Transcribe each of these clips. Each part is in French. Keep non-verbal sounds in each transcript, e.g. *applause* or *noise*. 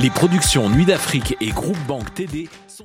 Les productions Nuit d'Afrique et Groupe Banque TD sont...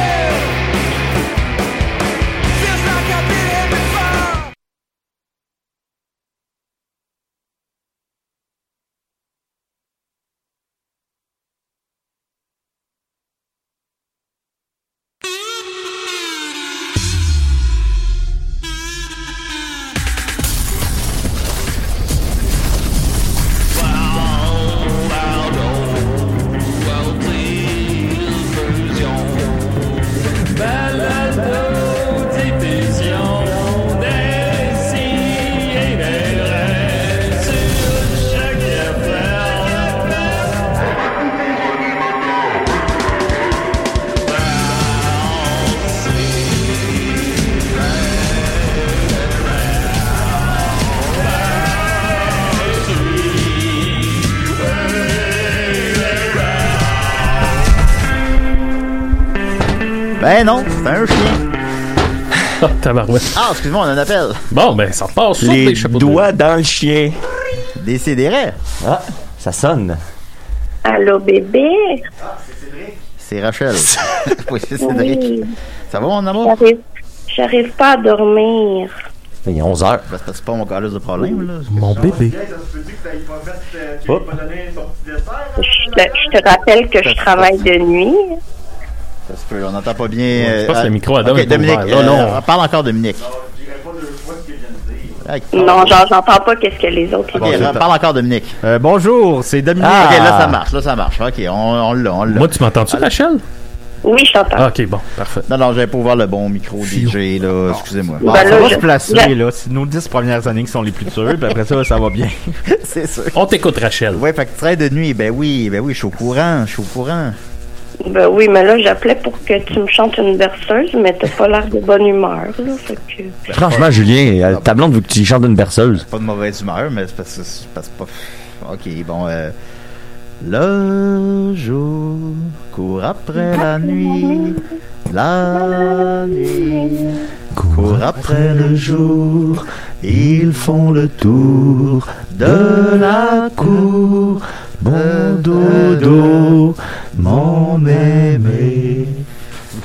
Ben non, c'est un chien. Ah, tabarouette. Ah, excuse-moi, on a un appel. Bon, ben, ça passe. sur Les des de doigts dans le chien. Décidérez. Ah, ça sonne. Allô, bébé? C'est Rachel. *laughs* oui, c'est Cédric. Oui. Ça va, mon amour? J'arrive, pas à dormir. Il est 11 heures. Ben, c'est parce que c'est pas mon calice de problème, là. Mon bébé. Je te rappelle que je travaille de nuit. Ça se peut, on n'entend pas bien. je pense euh, que le micro à Adam Ok, est pas Dominique, ouvert. Non. euh, parle encore, Dominique. Non, genre, j'entends pas qu'est-ce que les autres Ok, disent. parle encore, Dominique. Euh, bonjour, c'est Dominique. Ah. Ok, là, ça marche, là, ça marche. Ok, on, on l'a, on l'a. Moi, tu m'entends-tu, Rachel? Oui, je t'entends. Ah, ok, bon, parfait. Non, non, j'avais pas ouvert le bon micro DJ, là. Excusez-moi. Bon, Ben ça là, va je- se placer, je- là. C'est nos dix premières années qui sont les plus dures, puis après ça, ça va bien. *laughs* c'est sûr. On t'écoute, Rachel. Ouais, fait que tu travailles de nuit. Ben oui, ben oui, je suis au courant, je suis au courant. Ben oui, mais là, j'appelais pour que tu me chantes une berceuse, mais t'as pas l'air de bonne humeur, là. Fait que... Franchement, Julien, euh, ta blonde veut que tu y chantes une berceuse. Pas de mauvaise humeur, mais c'est parce que c'est parce que pas. Ok, bon, euh. Le jour court après la nuit, la nuit court après le jour. Ils font le tour de la cour. Mon dodo, mon aimé.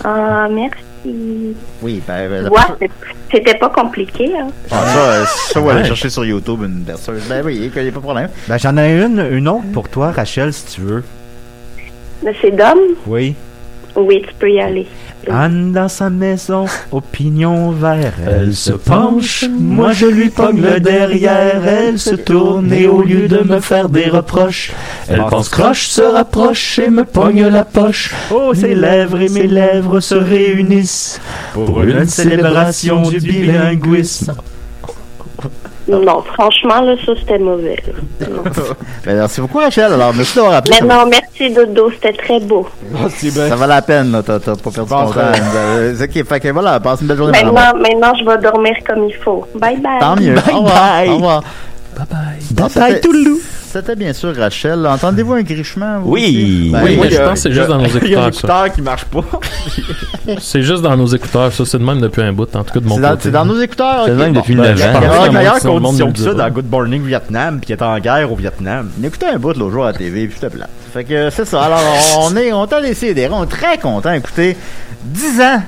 Ah, merci. Oui, ben, ben, Ouais, c'était pas compliqué, hein. Ah, ça, euh, ça, on va aller Ouais. chercher sur YouTube une berceuse. Ben oui, il n'y a pas de problème. Ben, j'en ai une, une autre pour toi, Rachel, si tu veux. Mais c'est Dom? Oui. Oui, tu peux y aller. Anne dans sa maison, opinion vert. Elle se penche, moi je lui pogne le derrière. Elle se tourne et au lieu de me faire des reproches, elle pense croche, se rapproche et me pogne la poche. Oh, ses lèvres et mes lèvres se réunissent pour une célébration du bilinguisme. Non, franchement, là, ça, c'était mauvais. Ben, *laughs* merci beaucoup, Rachel. Alors, merci d'avoir appelé. Mais va- non, merci, Dodo, c'était très beau. Ça va la peine, là. T'as t'as pas perdu ton temps. Euh, c'est ok, fait que voilà, passe une belle journée. madame. Maintenant, maintenant, je vais dormir comme il faut. Bye bye. Tant mieux. Bye au revoir. bye. Au revoir. Bye bye. Bye bye, c'était- Toulou. C'était bien sûr Rachel. Entendez-vous un grichement? vous Oui. aussi? Ben, Oui, je euh, pense que c'est juste dans nos *laughs* Il y a un écouteurs, écouteur qui marche pas. *laughs* C'est juste dans nos écouteurs, ça. C'est de même depuis un bout, en tout cas de mon C'est dans, côté. c'est dans nos écouteurs? C'est le même depuis Ben, 9 je ans. Il y le monde conditions nous que ça dans Good Morning Vietnam, puis qui était en guerre au Vietnam. On écoutait un bout l'autre jour à la TV, puis c'était plate. Fait que c'est ça. Alors, on est, on t'a laissé des on est très content. Écoutez, 10 ans.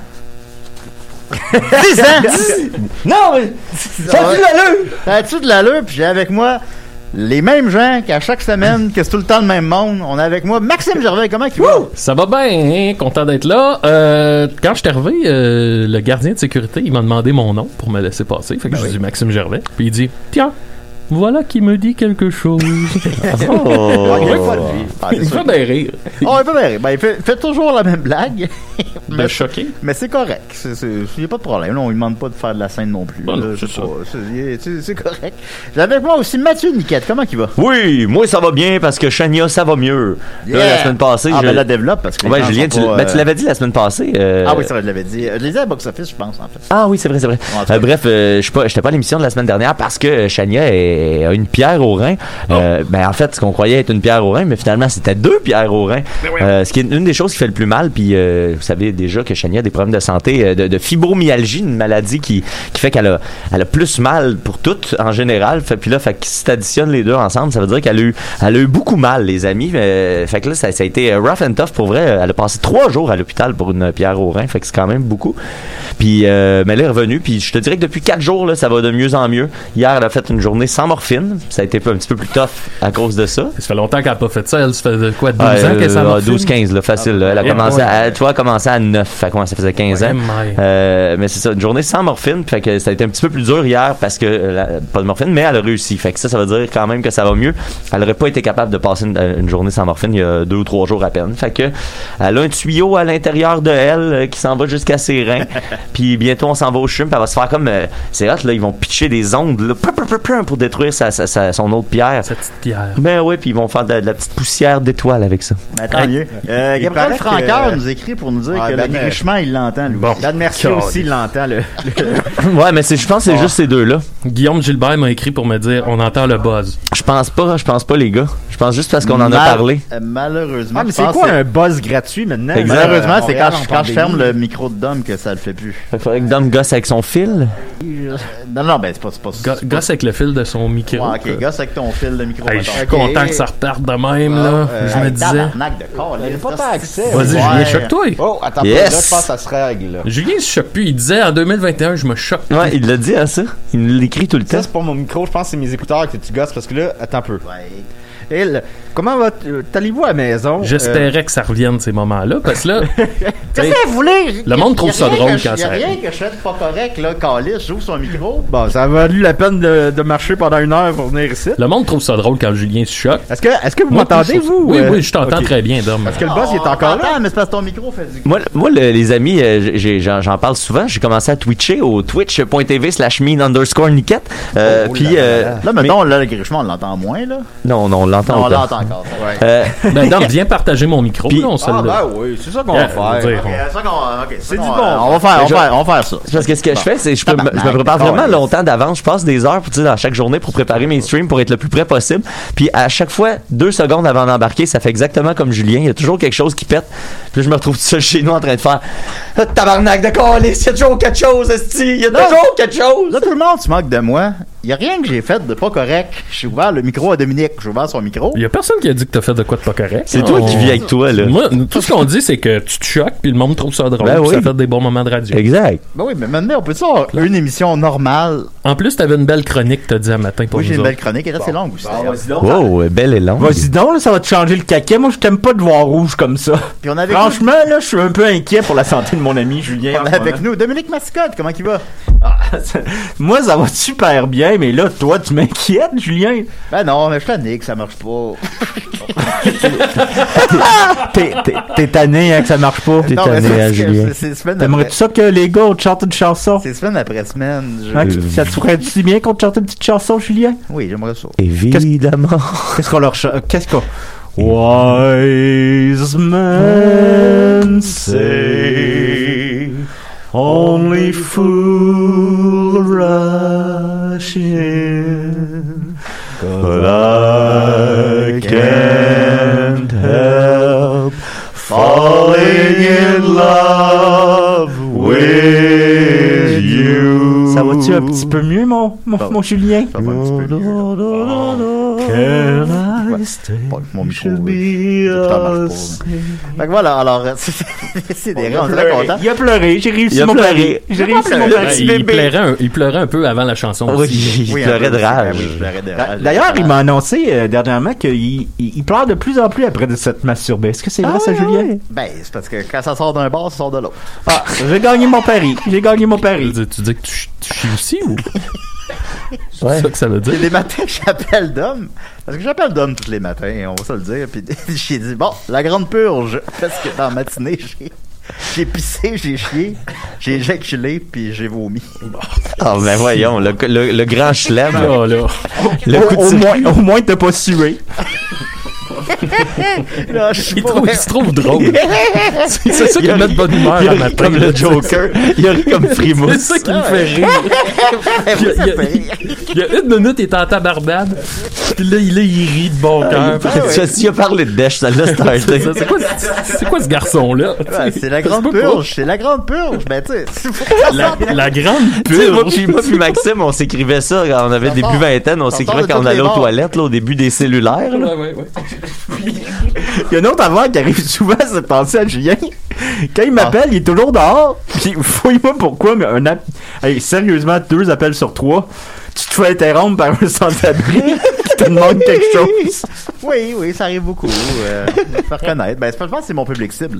*laughs* 10 ans! Non, mais. Ça a de l'allure! Ça a-tu de l'allure? Puis j'ai avec moi les mêmes gens qu'à chaque semaine, que c'est tout le temps le même monde. On a avec moi Maxime Gervais. Comment il va? Ça va bien, hein? content d'être là. Euh, quand je suis arrivé, euh, le gardien de sécurité, il m'a demandé mon nom pour me laisser passer. Fait que j'ai dit Maxime Gervais. Puis il dit Tiens, voilà qui me dit quelque chose. *laughs* Oh. Il est pas de lui. Ah, il me sûr. fait bien rire. Oh, il fait bien. Ben, il fait, fait toujours la même blague. *laughs* De choqué. Mais c'est correct. Il n'y a pas de problème. Là, on ne demande pas de faire de la scène non plus. Non, c'est ça. correct. J'ai avec moi aussi Mathieu Niquette. Comment il va? Oui, moi ça va bien parce que Chania ça va mieux. Là, la semaine passée, Ah, je... ben la développe parce que. Ouais, Julien, tu, ben, tu euh, l'avais dit la semaine passée. euh, Ah oui, c'est vrai, je l'avais dit. Je les ai à Box Office, je pense, en fait. Ah oui, c'est vrai, c'est vrai. Euh, bref, je suis pas, j'étais pas à l'émission de la semaine dernière parce que Chania est- a une pierre au rein. Euh, ben en fait, ce qu'on croyait être une pierre au rein, mais finalement c'était deux pierres au rein. Euh, ce qui est une des choses qui fait le plus mal. Puis euh, vous savez déjà que Chania a des problèmes de santé, euh, de, de fibromyalgie, une maladie qui, qui fait qu'elle a, elle a plus mal pour toutes en général. Fait, puis là, fait que si t'additionnes les deux ensemble, ça veut dire qu'elle a eu, elle a eu beaucoup mal, les amis. Euh, fait que là, ça, ça a été euh, rough and tough pour vrai. Elle a passé trois jours à l'hôpital pour une pierre au rein. Fait que c'est quand même beaucoup. Puis, euh, mais elle est revenue. Puis, je te dirais que depuis quatre jours, là, ça va de mieux en mieux. Hier, elle a fait une journée sans morphine. Ça a été un petit peu plus tough à cause de ça. Ça fait longtemps qu'elle n'a pas fait ça. Elle, ça fait de quoi, 12 Ouais, ans qu'elle s'en euh, 12-15, là, facile. là. Elle a ouais, commencé, ouais. à, tu vois, elle a commencé à 9. Fait que, ouais, ça faisait 15 ans. Euh, mais c'est ça, une journée sans morphine. Fait que ça a été un petit peu plus dur hier parce que, euh, la- pas de morphine, mais elle a réussi. Fait que ça, ça veut dire quand même que ça va mieux. Elle aurait pas été capable de passer une, euh, une journée sans morphine il y a deux ou trois jours à peine. Fait que, elle a un tuyau à l'intérieur de elle qui s'en va jusqu'à ses reins. *laughs* puis bientôt, on s'en va au chum. Puis elle va se faire comme, c'est hot, là, ils vont pitcher des ondes, là, pour détruire sa, sa- sa- son autre pierre. Cette petite pierre. Ben oui, puis ils vont faire de, de la petite poussière d'étoiles avec ça. Ben, tant mieux. Euh, il Gabriel que- nous écrit pour nous dire Ouais, que ben, le grichement, il l'entend, lui. Bon. Dan Mercier aussi l'entend, le. ouais, mais c'est, je pense que c'est juste ces deux-là. Guillaume Gilbert m'a écrit pour me dire on entend le buzz. Je pense pas, je pense pas, les gars. Je pense juste parce qu'on en a Mal- parlé. euh, malheureusement. Ah, mais je c'est pense quoi que- un buzz gratuit maintenant? Exact. Malheureusement, Euh, c'est quand, Montréal, je, en quand je ferme le micro de Dom que ça le fait plus. Fait qu'il faudrait que Dom gosse avec son fil. Non, non, ben, c'est pas, c'est pas, Go- c'est pas- Gosse avec le fil de son micro. Ouais, ok, gosse avec ton fil de micro. Hey, mettons. je suis content que ça reparte de même, là. euh, je me Hey, disais. tabarnak de corps, là, Il a pas tant accès. Vas-y, Ouais. Julien, choque-toi. Oh, attends, Yes. pas, là, je pense que ça se règle. là. Julien se choque plus. Il disait en 2021, je me choque. Ouais, il l'a dit à ça. Il l'écrit tout le temps. Ça, c'est pas mon micro, je pense que c'est mes écouteurs que tu gosses parce que là, attends un peu. Ouais. Et le- comment va euh, allez-vous à la maison? J'espérais que ça revienne ces moments-là, parce que là, *laughs* Qu'est-ce que vous voulez? Le monde trouve ça rien drôle que quand y a ça rien arrive. que je fais de pas correct, là, Calis, j'ouvre son micro. Euh, Bon, ça a valu la peine de, de marcher pendant une heure pour venir ici. le monde trouve ça drôle quand Julien se choque. Est-ce que, est-ce que vous m'entendez, vous? Oui, euh? oui, je t'entends très bien, Dom. Parce que le boss, il est Oh, encore là. mais c'est parce que ton micro fait du... Moi, moi le- les amis, euh, j'en parle souvent. J'ai commencé à twitcher au twitch.tv slash mean underscore niquette. Euh, Oh puis, là euh, là. Là, le grichement, on l'entend moins, là. non, non, on l'entend encore. Euh, *laughs* Ben, viens partager mon micro. Puis- là, on se Ah, le- ben oui, c'est ça qu'on va faire. dire, c'est ça du bon. On va faire, on Mais va faire, on va faire ça. Parce que ce que je fais, c'est je, peux je me prépare vraiment longtemps d'avance. Je passe des heures tu sais, dans chaque journée pour préparer mes streams pour être le plus près possible. Puis à chaque fois, deux secondes avant d'embarquer, ça fait exactement comme Julien. Il y a toujours quelque chose qui pète. Puis là, je me retrouve tout seul chez nous en train de faire Ah, tabarnak de calice, il y a toujours quelque chose, esti, il y a toujours quelque chose. Là, tout le monde se moque de moi. Il y a rien que j'ai fait de pas correct. J'ai ouvert le micro à Dominique. J'ai ouvert son micro. Il y a personne qui a dit que t'as fait de quoi de pas correct. C'est toi qui vis avec toi, là. Moi, tout ce qu'on dit, c'est que tu te choques, puis le monde trouve ça drôle, Ben puis ça oui. fait des bons moments de radio. Exact. Ben oui, mais maintenant, on peut avoir une émission normale. En plus, t'avais une belle chronique, t'as dit à matin pour Oui, j'ai une belle chronique. Elle est assez longue aussi. Wow, belle et longue. Vas-y donc, là, ça va te changer le caquet. Moi, je t'aime pas de voir rouge comme ça. Puis on a avec Franchement, là, je suis un peu inquiet pour la santé de mon ami Julien. on ce avec nous Dominique Mascotte. Comment il va? *laughs* Moi, ça va super bien, mais là, toi, tu m'inquiètes, Julien. Ben non, mais je t'en que ça marche pas. *laughs* T'es- tanné hein, que ça marche pas. T'es tanné, hein, Julien. T'aimerais-tu ça que les gars te chantent une chanson? c'est semaine après semaine. Je- Hein, Ça te ferait si bien qu'on te chante une petite chanson, Julien? Oui, j'aimerais ça. Évidemment. Qu'est-ce qu'on leur chante? Qu'est-ce qu'on. Wise men say only fool rush un petit peu mieux, mon, mon, mon Julien? Ça va un petit peu mieux. Can Ouais. I stay? Bon, mon micro, euh. Fait que voilà, alors, euh, *laughs* c'est des Il a on est très pleuré. content. Il a pleuré, j'ai réussi Il mon pari. J'ai réussi mon pari. Il, pleurait un, il pleurait un peu avant la chanson Oui, aussi. il Oui, un pleurait de rage. Oui, je pleurais de rage. D'ailleurs, il m'a annoncé euh, dernièrement qu'il il, il pleure de plus en plus après de s'être masturbé. Est-ce que c'est vrai, Ah ça, Julien? Ben, c'est parce que quand ça sort d'un bar, ça sort de l'autre. Ah, j'ai gagné mon pari. J'ai gagné mon pari. tu dis que tu, tu chies aussi ou? *laughs* Ouais. C'est ça que ça veut Il y a dire. des matins que j'appelle Dom, parce que j'appelle Dom tous les matins, on va se le dire, puis *laughs* j'ai dit, bon, la grande purge, *laughs* parce que dans la matinée, j'ai... J'ai pissé, j'ai chié, j'ai éjaculé, puis j'ai vomi. Ah, ben voyons, le, le, le grand chelem. Là, là. Le Au, coup de au tir- moins, au moins, t'as pas sué. Je Il, trouve, il se trouve drôle. *laughs* c'est c'est ça qui Il a me met de bonne humeur il a matin. comme le Joker. Il a ri comme C'est Frimousse. ça qui me fait rire. Il y, a, il a- il a une minute, il était en tabarbade. Puis là, il, il rit de bon cœur. Tu as- tu as parlé de Desch, ça l'a *laughs* starté. C'est c'est quoi, c'est quoi ce garçon-là? C'est la grande purge, c'est la grande purge, ben tu sais, c'est La, grande sais, moi purge. puis, moi puis Maxime, on s'écrivait ça quand on avait début vingtaine, on s'écrivait quand on allait aux toilettes, là, au début des cellulaires. Ouais, ouais, ouais. Il y a une autre affaire qui arrive souvent, c'est penser à Julien. Quand il m'appelle, il est toujours dehors. Puis, fouille-moi pourquoi, mais un app... Hey, sérieusement, deux appels sur trois, tu te fais interrompre par un sans-abri te demande quelque *laughs* chose. Oui, oui, ça arrive beaucoup. Euh, faire connaître. Ben, c'est- je pense que c'est mon public cible.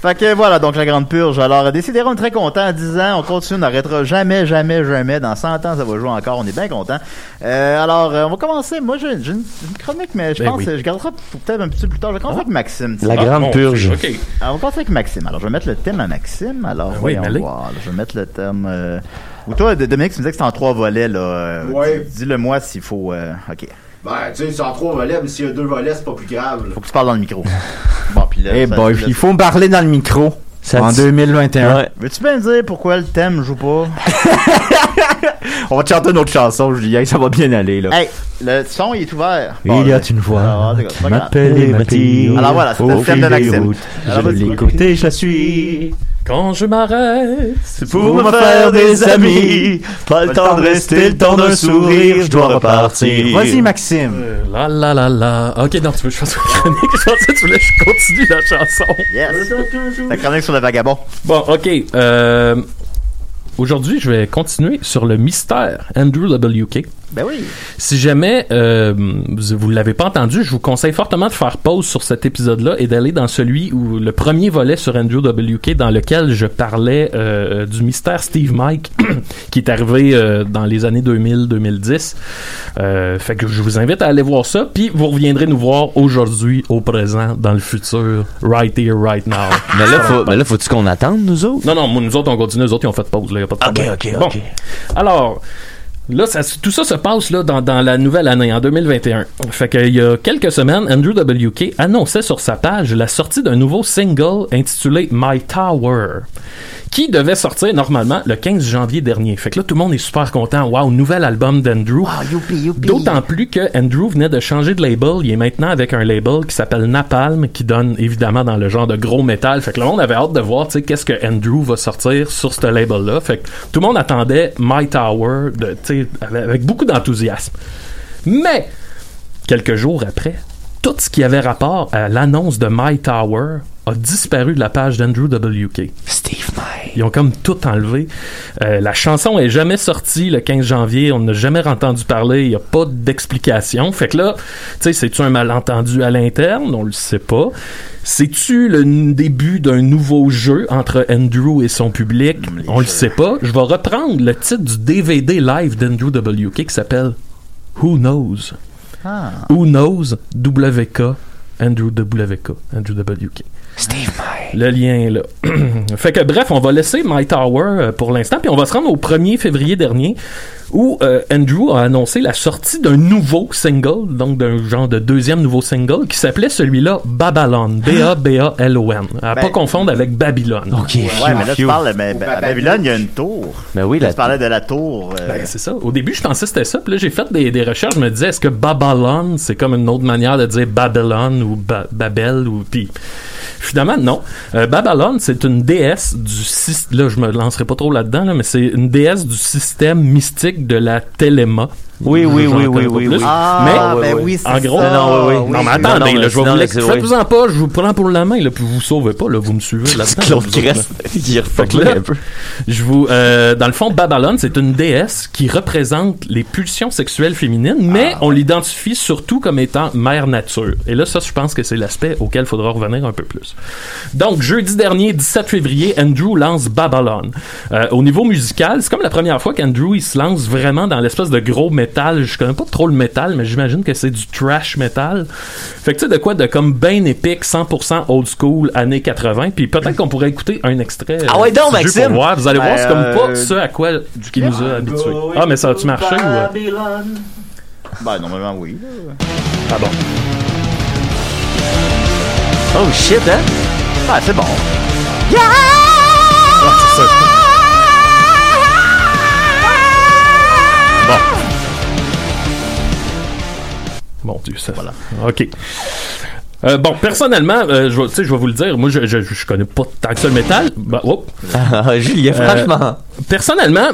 Fait que voilà, donc la grande purge. Alors, est très content. À 10 ans, on continue, on n'arrêtera jamais, jamais, jamais. Dans 100 ans, ça va jouer encore. On est bien content. Euh, alors, euh, on va commencer. Moi, j'ai une, une chronique, mais je Ben pense oui. que je garderai pour peut-être un petit peu plus tard. Je vais commencer avec Maxime. La tiens. grande bon, purge. OK. Alors, on va commencer avec Maxime. Alors, je vais mettre le thème à Maxime. Alors, Ben oui, voyons mais voir. là. Je vais mettre le thème... Euh... Ou toi, Dominique, tu me disais que c'était en trois volets, là. Ouais. Dis-le-moi s'il faut... euh, OK. Ben, tu sais, c'est en trois volets, mais s'il y a deux volets, c'est pas plus grave. là. Faut que tu parles dans le micro. *laughs* bon, puis là... Eh ça- boy, il faut me parler dans le micro. Ça en te- 2021. Ouais. Veux-tu bien me dire pourquoi le thème joue pas? *laughs* On va te chanter une autre chanson, Julien, ça va bien aller, là. hey, le son il est ouvert. Il y a une Ah, voix c'est qui m'appelle m'attire. Alors voilà, c'était le Au thème fil de des Maxime. routes. Alors, Je l'écoute et je la suis. Quand je m'arrête, C'est pour me faire des amis. Pas le temps de rester, le temps d'un sourire. Je dois repartir. Vas-y, Maxime. Euh, La la la la. Ok, non, tu veux que je fasse une chronique? Je pensais que tu voulais que je continue la chanson. Yes. La chronique sur le vagabond. Bon, ok. Euh, Aujourd'hui, je vais continuer sur le mystère Andrew WK. Ben oui. Si jamais euh, vous, vous l'avez pas entendu, je vous conseille fortement de faire pause sur cet épisode-là et d'aller dans celui où le premier volet sur Andrew WK, dans lequel je parlais euh, du mystère Steve Mike, *clears throat* qui est arrivé euh, dans les années 2000-2010. Euh, fait que je vous invite à aller voir ça, puis vous reviendrez nous voir aujourd'hui, au présent, dans le futur, right here, right now. *laughs* Mais là, faut, mais là, faut-tu qu'on attende, nous autres? Non, non, nous autres, on continue, nous autres, ils ont fait pause, là, y a pas de problème. ok, Bon. ok. Alors, là, tout ça se passe là, dans, dans la nouvelle année, en 2021. Fait qu'il y a quelques semaines, Andrew WK annonçait sur sa page la sortie d'un nouveau single intitulé My Tower, qui devait sortir normalement le 15 janvier dernier. Fait que là, tout le monde est super content. Wow, nouvel album d'Andrew. D'autant plus que Andrew venait de changer de label. Il est maintenant avec un label qui s'appelle Napalm, qui donne évidemment dans le genre de gros métal. Fait que le monde avait hâte de voir, tu sais, qu'est-ce que Andrew va sortir sur ce label-là. Fait que tout le monde attendait My Tower, de, avec beaucoup d'enthousiasme. Mais, quelques jours après, tout ce qui avait rapport à l'annonce de My Tower a disparu de la page d'Andrew WK. Steve May. Ils ont comme tout enlevé. Euh, la chanson est jamais sortie le 15 janvier. On n'a jamais entendu parler. Il n'y a pas d'explication. Fait que là, tu sais, c'est-tu un malentendu à l'interne? On le sait pas. C'est-tu le début d'un nouveau jeu entre Andrew et son public? On le sait pas. Je vais reprendre le titre du DVD live d'Andrew WK qui s'appelle Who Knows? Ah. Who Knows WK Andrew WK Andrew WK. Steve May. Le lien est là. *clears throat* fait que bref, on va laisser My Tower euh, pour l'instant, puis on va se rendre au 1er février dernier où euh, Andrew a annoncé la sortie d'un nouveau single, donc d'un genre de deuxième nouveau single qui s'appelait celui-là Babylon, B-A-B-A-L-O-N. À Ben- pas confondre avec Babylone. Ok. Ouais, mais là, tu parles, mais ben, à Babylone, il y a une tour. Ben oui, Là, tu parlais de la tour. euh, Ben, c'est ça. Au début, je pensais que c'était ça. Puis là, j'ai fait des, des recherches. Je me disais, est-ce que Babylon, c'est comme une autre manière de dire Babylone ou Ba- Babel ou puis Finalement, non. Euh, Babylon, c'est une déesse du syst- là, je me lancerai pas trop là-dedans, là, mais c'est une déesse du système mystique de la téléma. Oui, oui, oui, oui, oui. Ah, mais ben ouais, oui, c'est en gros, ça. non, oui, oui. non, mais attendez, non, là, je vais vous là, l'expliquer. c'est- oui. Faites-vous en pas, je vous prends pour la main, là, puis vous sauvez pas, là, vous me suivez là-dedans. Claude là, *laughs* un peu. je vous, euh, dans le fond, Babylon, c'est une déesse qui représente les pulsions sexuelles féminines, mais Ah. on l'identifie surtout comme étant mère nature. Et là, ça, je pense que c'est l'aspect auquel il faudra revenir un peu plus. Donc, jeudi dernier, 17 février, Andrew lance Babylon. Euh, au niveau musical, c'est comme la première fois qu'Andrew il se lance vraiment dans l'espèce de gros métal. Je connais pas trop le métal, mais j'imagine que c'est du trash metal. Fait que tu sais de quoi de comme ben épique, 100% old school, années 80. Puis peut-être qu'on pourrait écouter un extrait. Ah ouais, donc, jeu Maxime! Pour voir. Vous allez voir, Ben, c'est comme pas euh, ce à quoi qui nous a habitués. Ah, mais ça a-tu marché ou. euh? Ben, normalement, oui. Ah bon? Oh shit, hein? Ah, c'est bon. Ah, c'est ça. Bon. Mon Dieu, ça. Voilà. OK. Euh, bon, personnellement, euh, je, vais- tu sais, je vais vous le dire, moi, je, je, je connais pas tant que ça le métal. Ben, oh. Ah, Julien, Euh, franchement. Personnellement,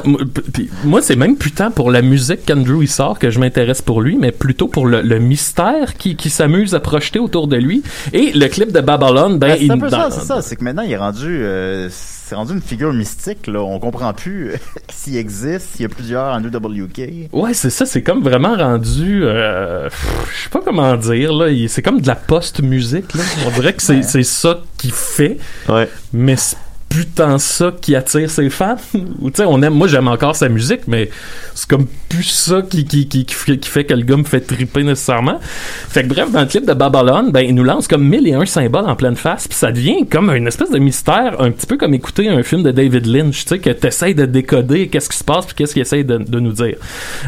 moi, c'est même plus tant pour la musique qu'Andrew il sort que je m'intéresse pour lui, mais plutôt pour le, le mystère qui, qui s'amuse à projeter autour de lui. Et le clip de Babylon, ben, Ben, c'est il, un peu dans- ça, c'est ça. C'est que maintenant, il est rendu, euh, c'est rendu une figure mystique, là. On comprend plus euh, *laughs* s'il existe, s'il y a plusieurs Andrew WK. Ouais, c'est ça, c'est comme vraiment rendu, euh, je sais pas comment dire là, c'est comme de la post-musique là. On dirait que c'est c'est ça qu'il fait, Ouais. mais c'est plus tant ça qui attire ses fans. *laughs* Ou tu sais, on aime, moi j'aime encore sa musique, mais c'est comme plus ça qui qui, qui, fait, que le gars me fait triper nécessairement. Fait que bref, dans le clip de Babylon, ben il nous lance comme mille et un symboles en pleine face, puis ça devient comme une espèce de mystère, un petit peu comme écouter un film de David Lynch, tu sais, que t'essayes de décoder qu'est-ce qui se passe puis qu'est-ce qu'il essaye de, nous dire.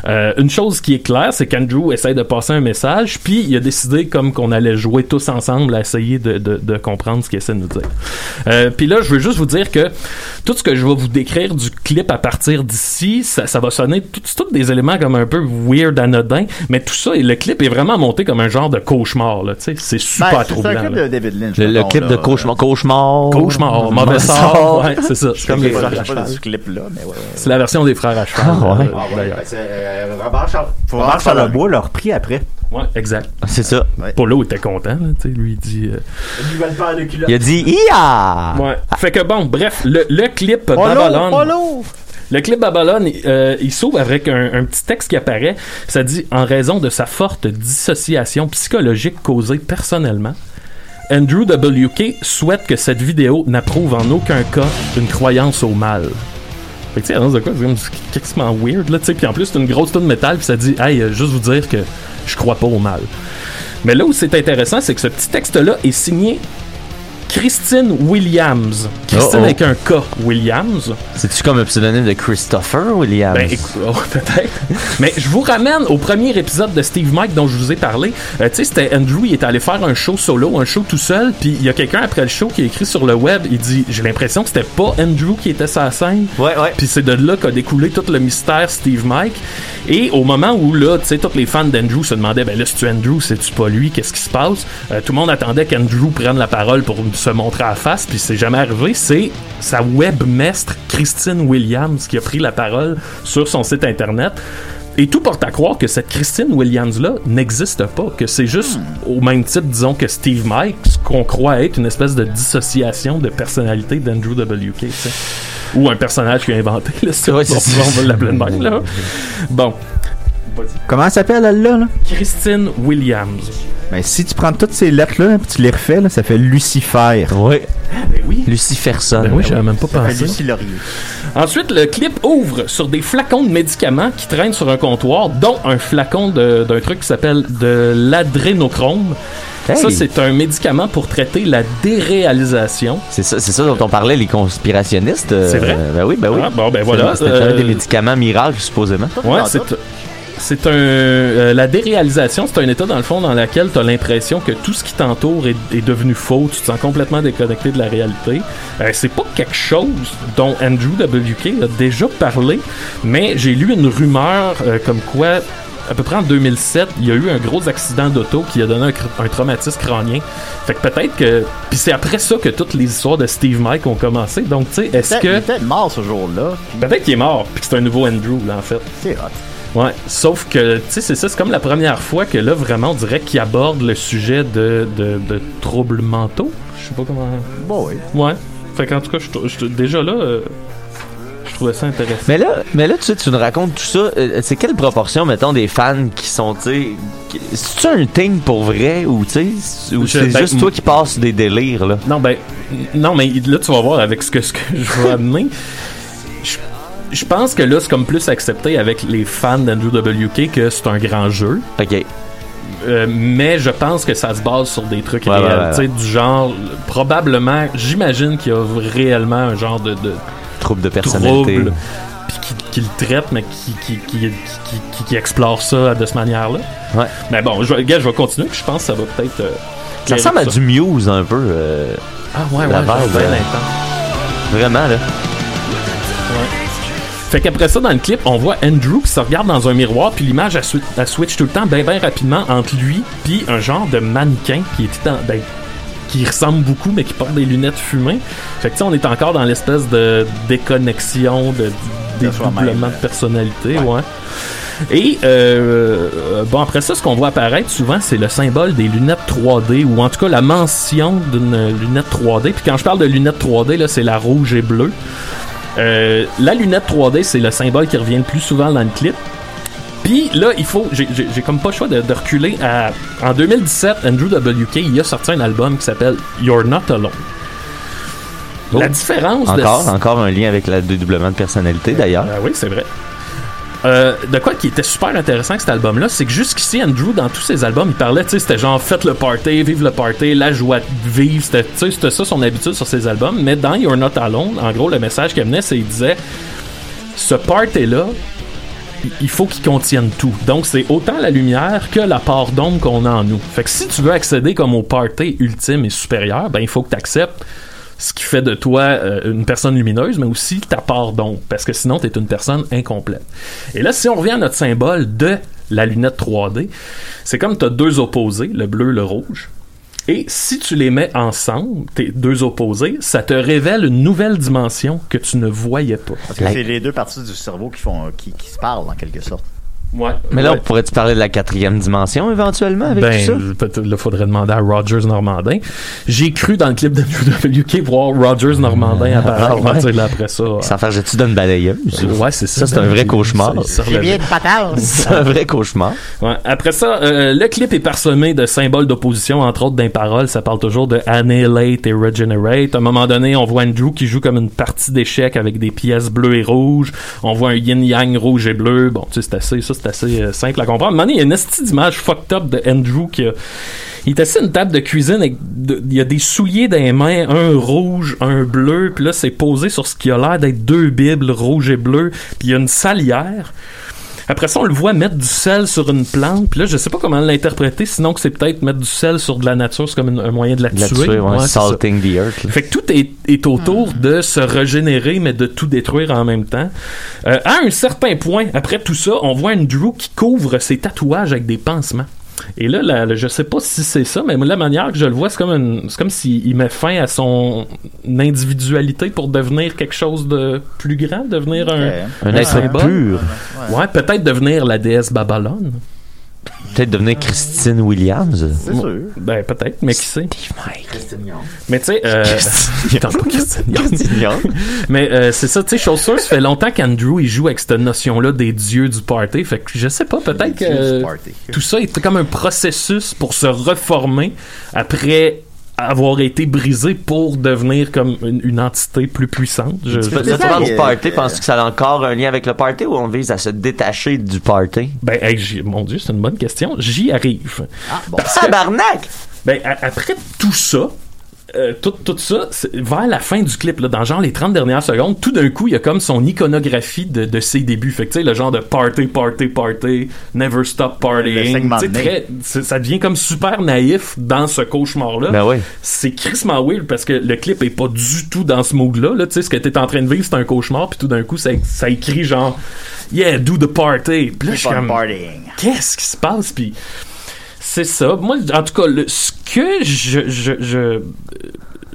Euh, une chose qui est claire, c'est qu'Andrew essaye de passer un message, puis il a décidé comme qu'on allait jouer tous ensemble à essayer de, de, de comprendre ce qu'il essaie de nous dire. Euh, puis là, je veux juste vous dire que tout ce que je vais vous décrire du clip à partir d'ici, ça, ça va sonner tout- c'est tous des éléments comme un peu weird, anodin, mais tout ça, et le clip est vraiment monté comme un genre de cauchemar, là, tu sais, c'est super Ben, c'est troublant. un clip là. de David Lynch. Le, le clip là. de cauchemar. Cauchemar. Cauchemar, mauvais sort, ouais, c'est ça. C'est comme les Je frères à cheval. C'est la version des frères à cheval. Ah, ouais. euh, Ah ouais, d'ailleurs. ben, c'est euh, Robert Charlebois. le bois, leur prix après. Ouais, exact. C'est ça. Polo était content, là, lui il dit. euh. Il a dit Ia! Ouais. Fait que bon, bref, le, le clip Babylon. Polo! Le clip Babylon, euh, il s'ouvre avec un, un petit texte qui apparaît. Ça dit en raison de sa forte dissociation psychologique causée personnellement. Andrew WK souhaite que cette vidéo n'approuve en aucun cas une croyance au mal. Fait que tu sais, de quoi? C'est comme quasiment weird, là, tu sais. Puis en plus, c'est une grosse tonne de métal, puis ça dit, hey, euh, juste vous dire que je crois pas au mal. Mais là où c'est intéressant, c'est que ce petit texte-là est signé Christine Williams. Christine Oh, oh. avec un K, Williams. C'est-tu comme un pseudonyme de Christopher Williams? Ben, écoute, oh, *laughs* peut-être. Mais je vous ramène au premier épisode de Steve Mike dont je vous ai parlé. Euh, tu sais, c'était Andrew, il est allé faire un show solo, un show tout seul, puis il y a quelqu'un après le show qui a écrit sur le web, il dit J'ai l'impression que c'était pas Andrew qui était sa scène. Ouais, ouais. Puis c'est de là qu'a découlé tout le mystère Steve Mike. Et au moment où là, tu sais, tous les fans d'Andrew se demandaient, ben là, c'est-tu Andrew, c'est-tu pas lui, qu'est-ce qui se passe? Euh, tout le monde attendait qu'Andrew prenne la parole pour se montrer à la face, puis c'est jamais arrivé. C'est sa webmestre Christine Williams qui a pris la parole sur son site internet. Et tout porte à croire que cette Christine Williams-là n'existe pas, que c'est juste au même titre, disons, que Steve Mike, ce qu'on croit être une espèce de dissociation de personnalité d'Andrew WK, tu sais. Ou un personnage qu'il a inventé, là, ça, Ouais, c'est on, va l'appeler même, là. *laughs* Bon, Comment elle s'appelle, elle-là? Là? Christine Williams. Ben, si tu prends toutes ces lettres-là, puis tu les refais, là, ça fait Lucifer. Ouais. Ben oui. Luciferson. Ben oui, j'avais même pas Ça pensé. Lucie Laurier. Ensuite, le clip ouvre sur des flacons de médicaments qui traînent sur un comptoir, dont un flacon de- d'un truc qui s'appelle de l'adrénochrome. Hey. Ça, c'est un médicament pour traiter la déréalisation. C'est ça, c'est ça dont on parlait, les conspirationnistes. euh, C'est vrai? Ben oui, ben oui. Ah, bon, ben voilà. C'est Euh, des médicaments miracles, supposément. Ouais, c'est. C'est un euh, la déréalisation, c'est un état dans le fond dans lequel tu as l'impression que tout ce qui t'entoure est, est devenu faux, tu te sens complètement déconnecté de la réalité. Euh, c'est pas quelque chose dont Andrew WK a déjà parlé, mais j'ai lu une rumeur euh, comme quoi à peu près en 2007, il y a eu un gros accident d'auto qui a donné un, traumatisme crânien. Fait que peut-être que. Puis c'est après ça que toutes les histoires de Steve Mike ont commencé. Donc, tu sais, est-ce était- Il que. était mort ce jour-là. Peut-être qu'il est mort, puis que c'est un nouveau Andrew, là, en fait. C'est hot. Ouais, sauf que, tu sais, c'est ça, c'est comme la première fois que là, vraiment, on dirait qu'il aborde le sujet de, de, de troubles mentaux. Je sais pas comment. Bon, oui. Ouais. Fait qu'en tout cas, je trou- je- déjà là, euh, je trouvais ça intéressant. Mais là, mais là, tu sais, tu nous racontes tout ça. euh, c'est quelle proportion, mettons, des fans qui sont, tu sais, c'est-tu un thing pour vrai ou, tu sais, ou c'est ben, juste toi qui passes des délires, là? Non, ben, non, mais là, tu vas voir avec ce que, ce que je vais amener. Je, *laughs* je pense que là, c'est comme plus accepté avec les fans d'Andrew WK que c'est un grand jeu. OK. Euh, mais je pense que ça se base sur des trucs Ouais, réels, ouais, ouais, tu sais, du genre, probablement, j'imagine qu'il y a réellement un genre de, de Trouble de personnalité. puis qui, qui le traite, mais qui, qui, qui, qui, qui- qui explore ça de cette manière-là. Ouais. Mais bon, je, gars, je vais continuer, puis je pense que ça va peut-être... euh, Ça ressemble à ça. du Muse un peu. euh, Ah ouais, ouais, la bien euh, vraiment, là. Fait qu'après ça, dans le clip, on voit Andrew qui se regarde dans un miroir, puis l'image, elle switch tout le temps, bien, bien rapidement, entre lui puis un genre de mannequin qui est tout en- ben, qui ressemble beaucoup, mais qui porte des lunettes fumées. Fait que, tu sais, on est encore dans l'espèce de déconnexion, de dédoublement de personnalité, ouais. Et euh, euh, bon après ça, ce qu'on voit apparaître souvent, c'est le symbole des lunettes 3D ou en tout cas la mention d'une lunette 3D. Puis quand je parle de lunettes 3D, là, c'est la rouge et bleue. Euh, la lunette 3D, c'est le symbole qui revient le plus souvent dans le clip. Puis là, il faut, j'ai- comme pas le choix de, de reculer à. En 2017, Andrew WK, il a sorti un album qui s'appelle You're Not Alone. La différence de Encore, encore un lien avec le dédoublement de personnalité, d'ailleurs. ah oui, c'est vrai. Euh, de quoi qui était super intéressant cet album-là, c'est que jusqu'ici, Andrew, dans tous ses albums, il parlait, tu sais, c'était genre faites le party, vive le party, la joie de vivre, c'était, c'était ça son habitude sur ses albums. Mais dans You're Not Alone, en gros, le message qu'il amenait, c'est qu'il disait ce party-là, il faut qu'il contienne tout. Donc, c'est autant la lumière que la part d'ombre qu'on a en nous. Fait que si tu veux accéder comme au party ultime et supérieur, ben, il faut que tu acceptes ce qui fait de toi euh, une personne lumineuse, mais aussi ta part d'ombre, parce que sinon, tu es une personne incomplète. Et là, si on revient à notre symbole de la lunette 3D, c'est comme tu as deux opposés, le bleu, le rouge. Et si tu les mets ensemble, tes deux opposés, ça te révèle une nouvelle dimension que tu ne voyais pas. Parce que La- c'est les deux parties du cerveau qui font qui, qui se parlent en quelque sorte. Ouais. Mais là, Ouais. on pourrait-tu parler de la quatrième dimension éventuellement avec tout ça? Ben, peut-être là, faudrait demander à Rogers Normandin. J'ai cru dans le clip de WK voir Rogers Normandin apparaître. Ah, ouais. Là, après ça. euh, Sans faire, j'ai-tu donne balayeuse? Ouais, c'est ça. Ça, c'est un vrai cauchemar. Relevait. de. *laughs* C'est un vrai cauchemar. Ouais. Après ça, euh, le clip est parsemé de symboles d'opposition, entre autres d'un parole. Ça parle toujours de annihilate et regenerate. À un moment donné, on voit Andrew qui joue comme une partie d'échecs avec des pièces bleues et rouges. On voit un yin-yang rouge et bleu. Bon, tu sais, c'est assez, ça, c'est assez euh, simple à comprendre. Donné, il y a une esti d'image fucked up de Andrew qui a, il est assis à une table de cuisine avec il y a des souliers dans mains, un rouge, un bleu, puis là c'est posé sur ce qui a l'air d'être deux bibles rouge et bleu, puis il y a une salière. Après ça, on le voit mettre du sel sur une plante. Puis là, je sais pas comment l'interpréter, sinon que c'est peut-être mettre du sel sur de la nature, c'est comme une- un moyen de la De la tuer. tuer, ouais, Ouais, c'est ça. salting the earth. là. Fait que tout est, est autour de se régénérer, mais de tout détruire en même temps. Euh, à un certain point, après tout ça, on voit Andrew qui couvre ses tatouages avec des pansements. Et là, la- la- je sais pas si c'est ça, mais la manière que je le vois, c'est comme une, c'est comme s'il met fin à son individualité pour devenir quelque chose de plus grand, devenir un, Un un être pur. Ouais, peut-être devenir la déesse Babylone. Peut-être devenir Christine Williams? C'est sûr. Ben, peut-être, mais qui sait? Steve Mike. Mais tu sais, euh, *laughs* Christine Young. Christine Young. Mais euh, c'est ça, tu sais, chose sûre, ça fait longtemps qu'Andrew il joue avec cette notion-là des dieux du party. Fait que je sais pas, peut-être Dieu du que party. tout ça est comme un processus pour se reformer après avoir été brisé pour devenir comme une, une entité plus puissante. Je- Tu je- là, tu parles du party, penses-tu que ça a encore un lien avec le party ou on vise à se détacher du party? ben, hey, mon Dieu, c'est une bonne question. J'y arrive. Ah, bon. Parce que- Tabarnak! Ben, après tout ça, euh, tout, tout ça, vers la fin du clip, là, dans genre les 30 dernières secondes, tout d'un coup, il y a comme son iconographie de, de ses débuts. Fait que tu sais, le genre de party, party, party, never stop partying. très- ça devient comme super naïf dans ce cauchemar-là. Ben. C'est crissement weird parce que le clip est pas du tout dans ce mood-là. Là. Tu sais, ce que t'es en train de vivre, c'est un cauchemar, puis tout d'un coup, ça, ça écrit genre Yeah, do the party. Puis là, je suis comme qu'est-ce qui se passe? Puis c'est ça moi en tout cas ce que je je, je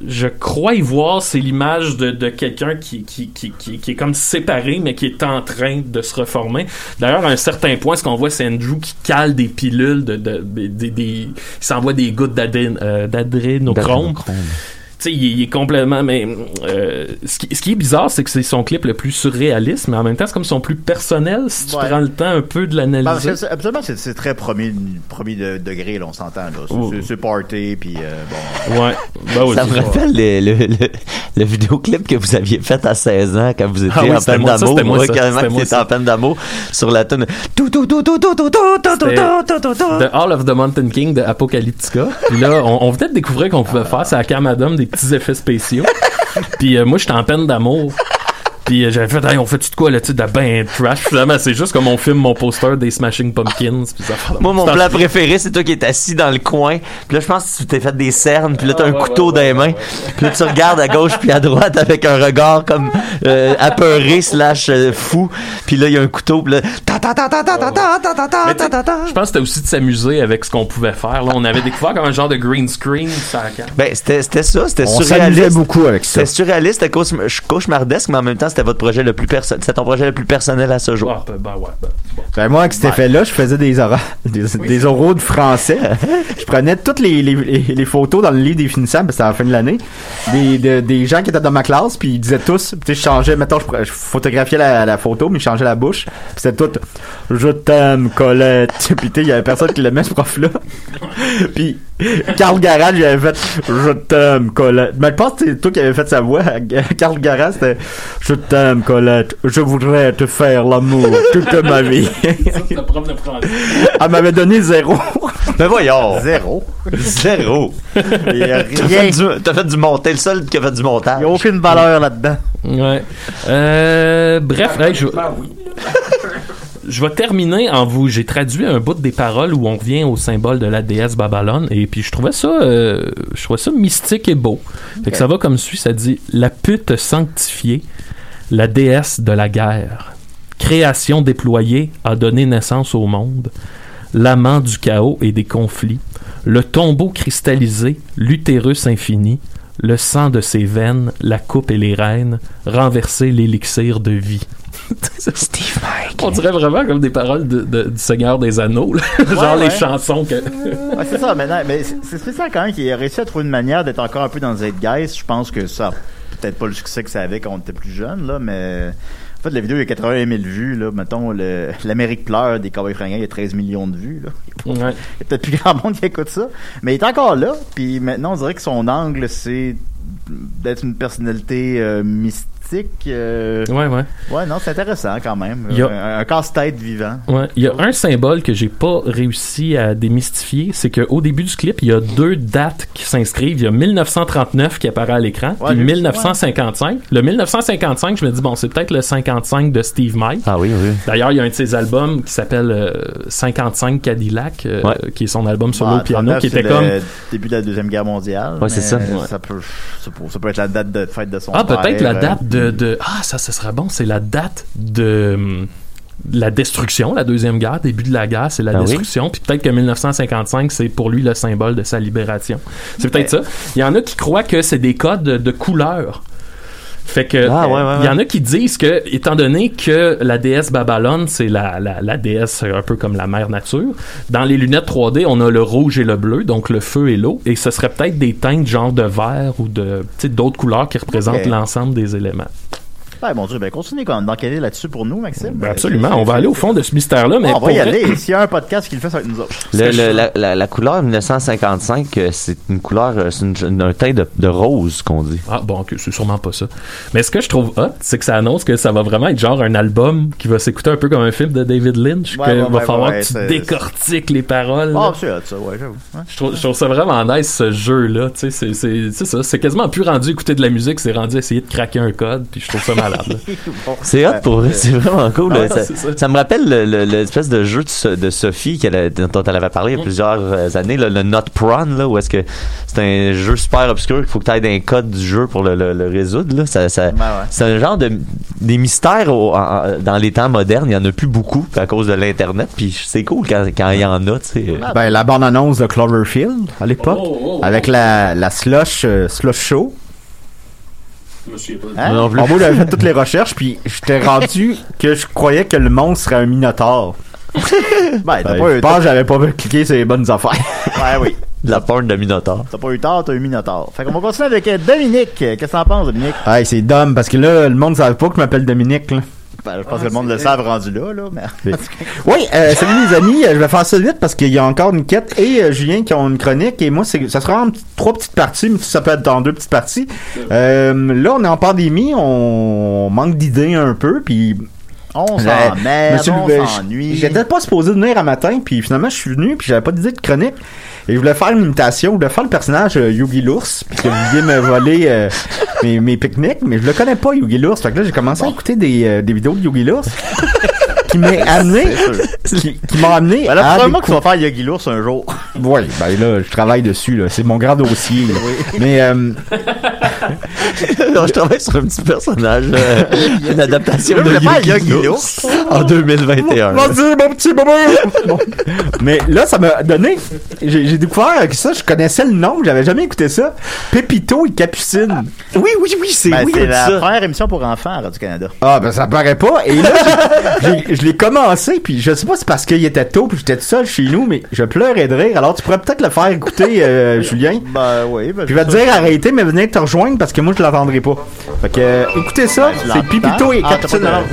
je crois y voir, c'est l'image de, de quelqu'un qui, qui, qui, qui, est comme séparé, mais qui est en train de se reformer. D'ailleurs, à un certain point, ce qu'on voit, c'est Andrew qui cale des pilules, de, de, des- des- des- il s'envoie des gouttes euh, d'adrénochrome. Tu sais, il, est- il est complètement. Mais euh, ce, qui, ce qui est bizarre, c'est que c'est son clip le plus surréaliste, mais en même temps, c'est comme son plus personnel si tu Ouais. prends le temps un peu de Ben, l'analyser. c'est- absolument, c'est c'est très premier, premier de- degré, là, on s'entend. là. C'est-. C'est c'est party, puis euh, bon. Ouais. Ben oui, Ça me rappelle le, le, le, le vidéoclip que vous aviez fait à 16 ans quand vous étiez Ah oui, en peine ça, d'amour. c'était moi, Ouais, ça, carrément, moi, t'étais ça. en peine d'amour sur la tonne. Tout, tout, tout, tout, tout, tout, tout, tout, tout, C'était tout, tout, tout. The Hall of the Mountain King de Apocalyptica. Puis là, on, on venait de découvrir qu'on pouvait faire, c'est à Camadum, des petits effets spéciaux. Puis euh, moi, j'étais en peine d'amour. Puis j'avais fait, on fait-tu de quoi là-dessus de ben trash? Finalement, c'est juste comme on filme mon poster des Smashing Pumpkins. Pis ça, Moi, mon plat préféré, c'est toi qui es assis dans le coin. Puis là, je pense que tu t'es fait des cernes. Puis là, t'as un couteau dans les mains. Puis là, tu regardes à gauche puis à droite avec un regard comme euh, apeuré slash fou. Puis là, il y a un couteau. Puis là, je pense que c'était aussi de s'amuser avec ce qu'on pouvait faire. Là, on avait découvert comme un genre de green screen. Ben, c'était ça. C'était surréaliste. beaucoup avec ça. C'était surréaliste, c'était cauchemardesque, mais en même temps, c'était votre projet le plus personnel. C'était ton projet le plus personnel à ce jour. Ah, ben, ben, ouais, ben, bon. Ben, moi, avec cet effet-là, je faisais des, ora- *laughs* des, des oraux de français. *laughs* je prenais toutes les, les, photos dans le livre des finissables, parce que c'était à la fin de l'année, des, de- des gens qui étaient dans ma classe, puis ils disaient tous, tu sais, je changeais, mettons, je, photographiais la, la photo, mais je changeais la bouche, puis c'était tout « Je t'aime, Colette », puis tu sais, il y avait personne qui l'aimait, ce prof-là. *laughs* puis *laughs* Carl Garage, il avait fait « Je t'aime, Colette ». Mais je pense que c'est toi qui avais fait sa voix. *laughs* Carl Garage, c'était « Je t'aime, Colette, je voudrais te faire l'amour toute ma vie ». Ça, c'est le prof de français. Elle m'avait donné zéro. *laughs* Ben voyons! Zéro. Zéro! Il y a T'as rien. fait, du, t'as fait du montage, le seul qui a fait du montage. Il n'y a aucune valeur là-dedans. Ouais. Euh, bref, hey, je, je vais terminer en vous. J'ai traduit un bout des paroles où on revient au symbole de la déesse Babylone et puis je trouvais ça, euh, je trouvais ça mystique et beau. Fait que ça va comme suit. Ça dit la pute sanctifiée, la déesse de la guerre, création déployée a donné naissance au monde, l'amant du chaos et des conflits, le tombeau cristallisé, l'utérus infini, le sang de ses veines, la coupe et les reines, renverser l'élixir de vie. *laughs* Steve Mike. On dirait vraiment comme des paroles de, de- du Seigneur des Anneaux, là. *laughs* genre ouais. les chansons que. *laughs* Ouais, c'est ça, maintenant. Mais c'est spécial quand même qu'il a réussi à trouver une manière d'être encore un peu dans Zeitgeist. Je pense que ça a peut-être pas le succès que ça avait quand on était plus jeune, là, mais. En fait, la vidéo, il y a 81 000 vues, là. Mettons, le- l'Amérique pleure des Cowboys fringants, il y a 13 millions de vues, là. Il y a peut-être plus grand monde qui écoute ça. Mais il est encore là. Puis maintenant, on dirait que son angle, c'est d'être une personnalité euh, mystique. Euh, Ouais, ouais. Ouais, non, c'est intéressant quand même. Il y a- Un, un casse-tête vivant. Ouais, il y a un symbole que j'ai pas réussi à démystifier, c'est qu'au début du clip, il y a deux dates qui s'inscrivent. Il y a 1939 qui apparaît à l'écran, Ouais, puis j'ai- 1955. Le 1955, je me dis bon, c'est peut-être le 55 de Steve Mike. Ah oui, oui. D'ailleurs, il y a un de ses albums qui s'appelle euh, 55 Cadillac, euh, Ouais. qui est son album solo piano, 39, qui était comme début de la Deuxième Guerre mondiale. Ouais, c'est ça. Ouais. Ça peut, ça peut, ça peut être la date de fête de son Ah, père. peut-être la euh, date de, de- Ah, ça, ce serait bon. C'est la date de hum, la destruction, la Deuxième Guerre, début de la guerre, c'est la Ah oui? destruction. Puis peut-être que 1955, c'est pour lui le symbole de sa libération. C'est peut-être ça. Il y en a qui croient que c'est des codes de, de couleurs. Fait que Ah, ouais, ouais, il y en a qui disent que, étant donné que la déesse Babylone, c'est la, la, la déesse un peu comme la mère nature, dans les lunettes 3D, on a le rouge et le bleu, donc le feu et l'eau, et ce serait peut-être des teintes genre de vert ou de d'autres couleurs qui représentent l'ensemble des éléments. Ouais, mon Dieu, ben continue quand même d'enquêter là-dessus pour nous, Maxime. Ben, absolument. On va aller au fond de ce mystère-là, mais on pour va y vrai- aller. S'il y a un podcast qui le fait, ça va être nous autres. Le- le- la, la- la couleur 1955, euh, c'est une couleur, euh, c'est une- un teint de, de rose qu'on dit. Ah bon, ok, c'est sûrement pas ça. Mais ce que je trouve hot, c'est que ça annonce que ça va vraiment être genre un album qui va s'écouter un peu comme un film de David Lynch, Ouais, que ouais, va ouais, falloir ouais, que tu décortiques les paroles. Ah, c'est hot, ça, ouais, j'avoue. Je trouve, je trouve ça vraiment nice ce jeu-là, tu sais, c'est- ça, c'est quasiment plus rendu écouter de la musique, c'est rendu essayer de craquer un code, puis je trouve ça malade. là. *laughs* Bon. C'est hot pour vrai, c'est vraiment cool. Ça, c'est ça. ça me rappelle le- le- l'espèce de jeu de, So- de Sophie dont elle avait parlé il y a plusieurs euh, années, là, le Not Prawn, là, où est-ce que c'est un jeu super obscur qu'il faut que tu ailles dans les codes du jeu pour le, le- le résoudre. Là. Ça, ouais. C'est un genre de des mystères au- en- en- dans les temps modernes. Il y en a plus beaucoup à cause de l'internet. Puis c'est cool quand, quand il y en a. Ben, la bande-annonce de Cloverfield, à l'époque, Oh, avec la, la slush, euh, slush show. Hein? Non plus. En gros, j'avais fait toutes les recherches, puis j'étais rendu que je croyais que le monstre serait un minotaure. *laughs* Ben, t'as Ben, pas je eu pense que j'avais pas cliqué sur les bonnes affaires. Ouais, oui. *laughs* De la porte de Minotaur. T'as pas eu tort, t'as eu Minotaur. Fait qu'on va continuer avec euh, Dominique. Qu'est-ce que t'en penses, Dominique? hey, c'est dumb, parce que là, le monde ne savait pas que je m'appelle Dominique, là. Ben, je pense que le monde le savent rendu là, là. Mais... Oui, euh, *laughs* salut les amis, euh, je vais faire ça vite parce qu'il y a encore Niquette et euh, Julien qui ont une chronique et moi c'est ça sera en trois petites parties, mais ça peut être dans deux petites parties. Euh, là on est en pandémie, on manque d'idées un peu puis On s'emmerde, on s'ennuie. J'étais pas supposé venir un matin puis finalement je suis venu puis j'avais pas d'idée de chronique et je voulais faire une imitation, je voulais faire le personnage euh, Yogi l'ours parce que vous vouliez me voler euh, mes, mes pique-niques mais je le connais pas Yogi l'ours. Fait que là j'ai commencé à écouter des, euh, des vidéos de Yogi l'ours *laughs* *laughs* qui m'a amené qui, qui m'ont amené Ben là, à probablement que tu décou- vas faire Yogi l'ours un jour. *laughs* oui, ben là, je travaille dessus, là. C'est mon grand dossier. là. Mais, euh, *laughs* Non, je travaille sur un petit personnage, euh, une adaptation Je de Yogi Yogi l'ours en 2021. Vas-y, mon petit bébé! Mais là, ça m'a donné. J'ai découvert que ça, je connaissais le nom, j'avais jamais écouté ça. Pépito et Capucine. Oui, oui, oui, c'est Ben, oui, c'est la ça. première émission pour enfants à Radio-Canada. Ah, ben ça paraît pas. Et là, j'ai- je l'ai commencé, puis je sais pas si c'est parce qu'il était tôt, puis j'étais tout seul chez nous, mais je pleurais de rire. Alors, tu pourrais peut-être le faire écouter, euh, *laughs* Julien. Ben oui, ben, Puis je vais te dire arrêtez, mais venez te rejoindre parce que moi je l'entendrai pas. Fait que euh, écoutez ça, Ben, c'est? Pipito et Ah, ça, Max.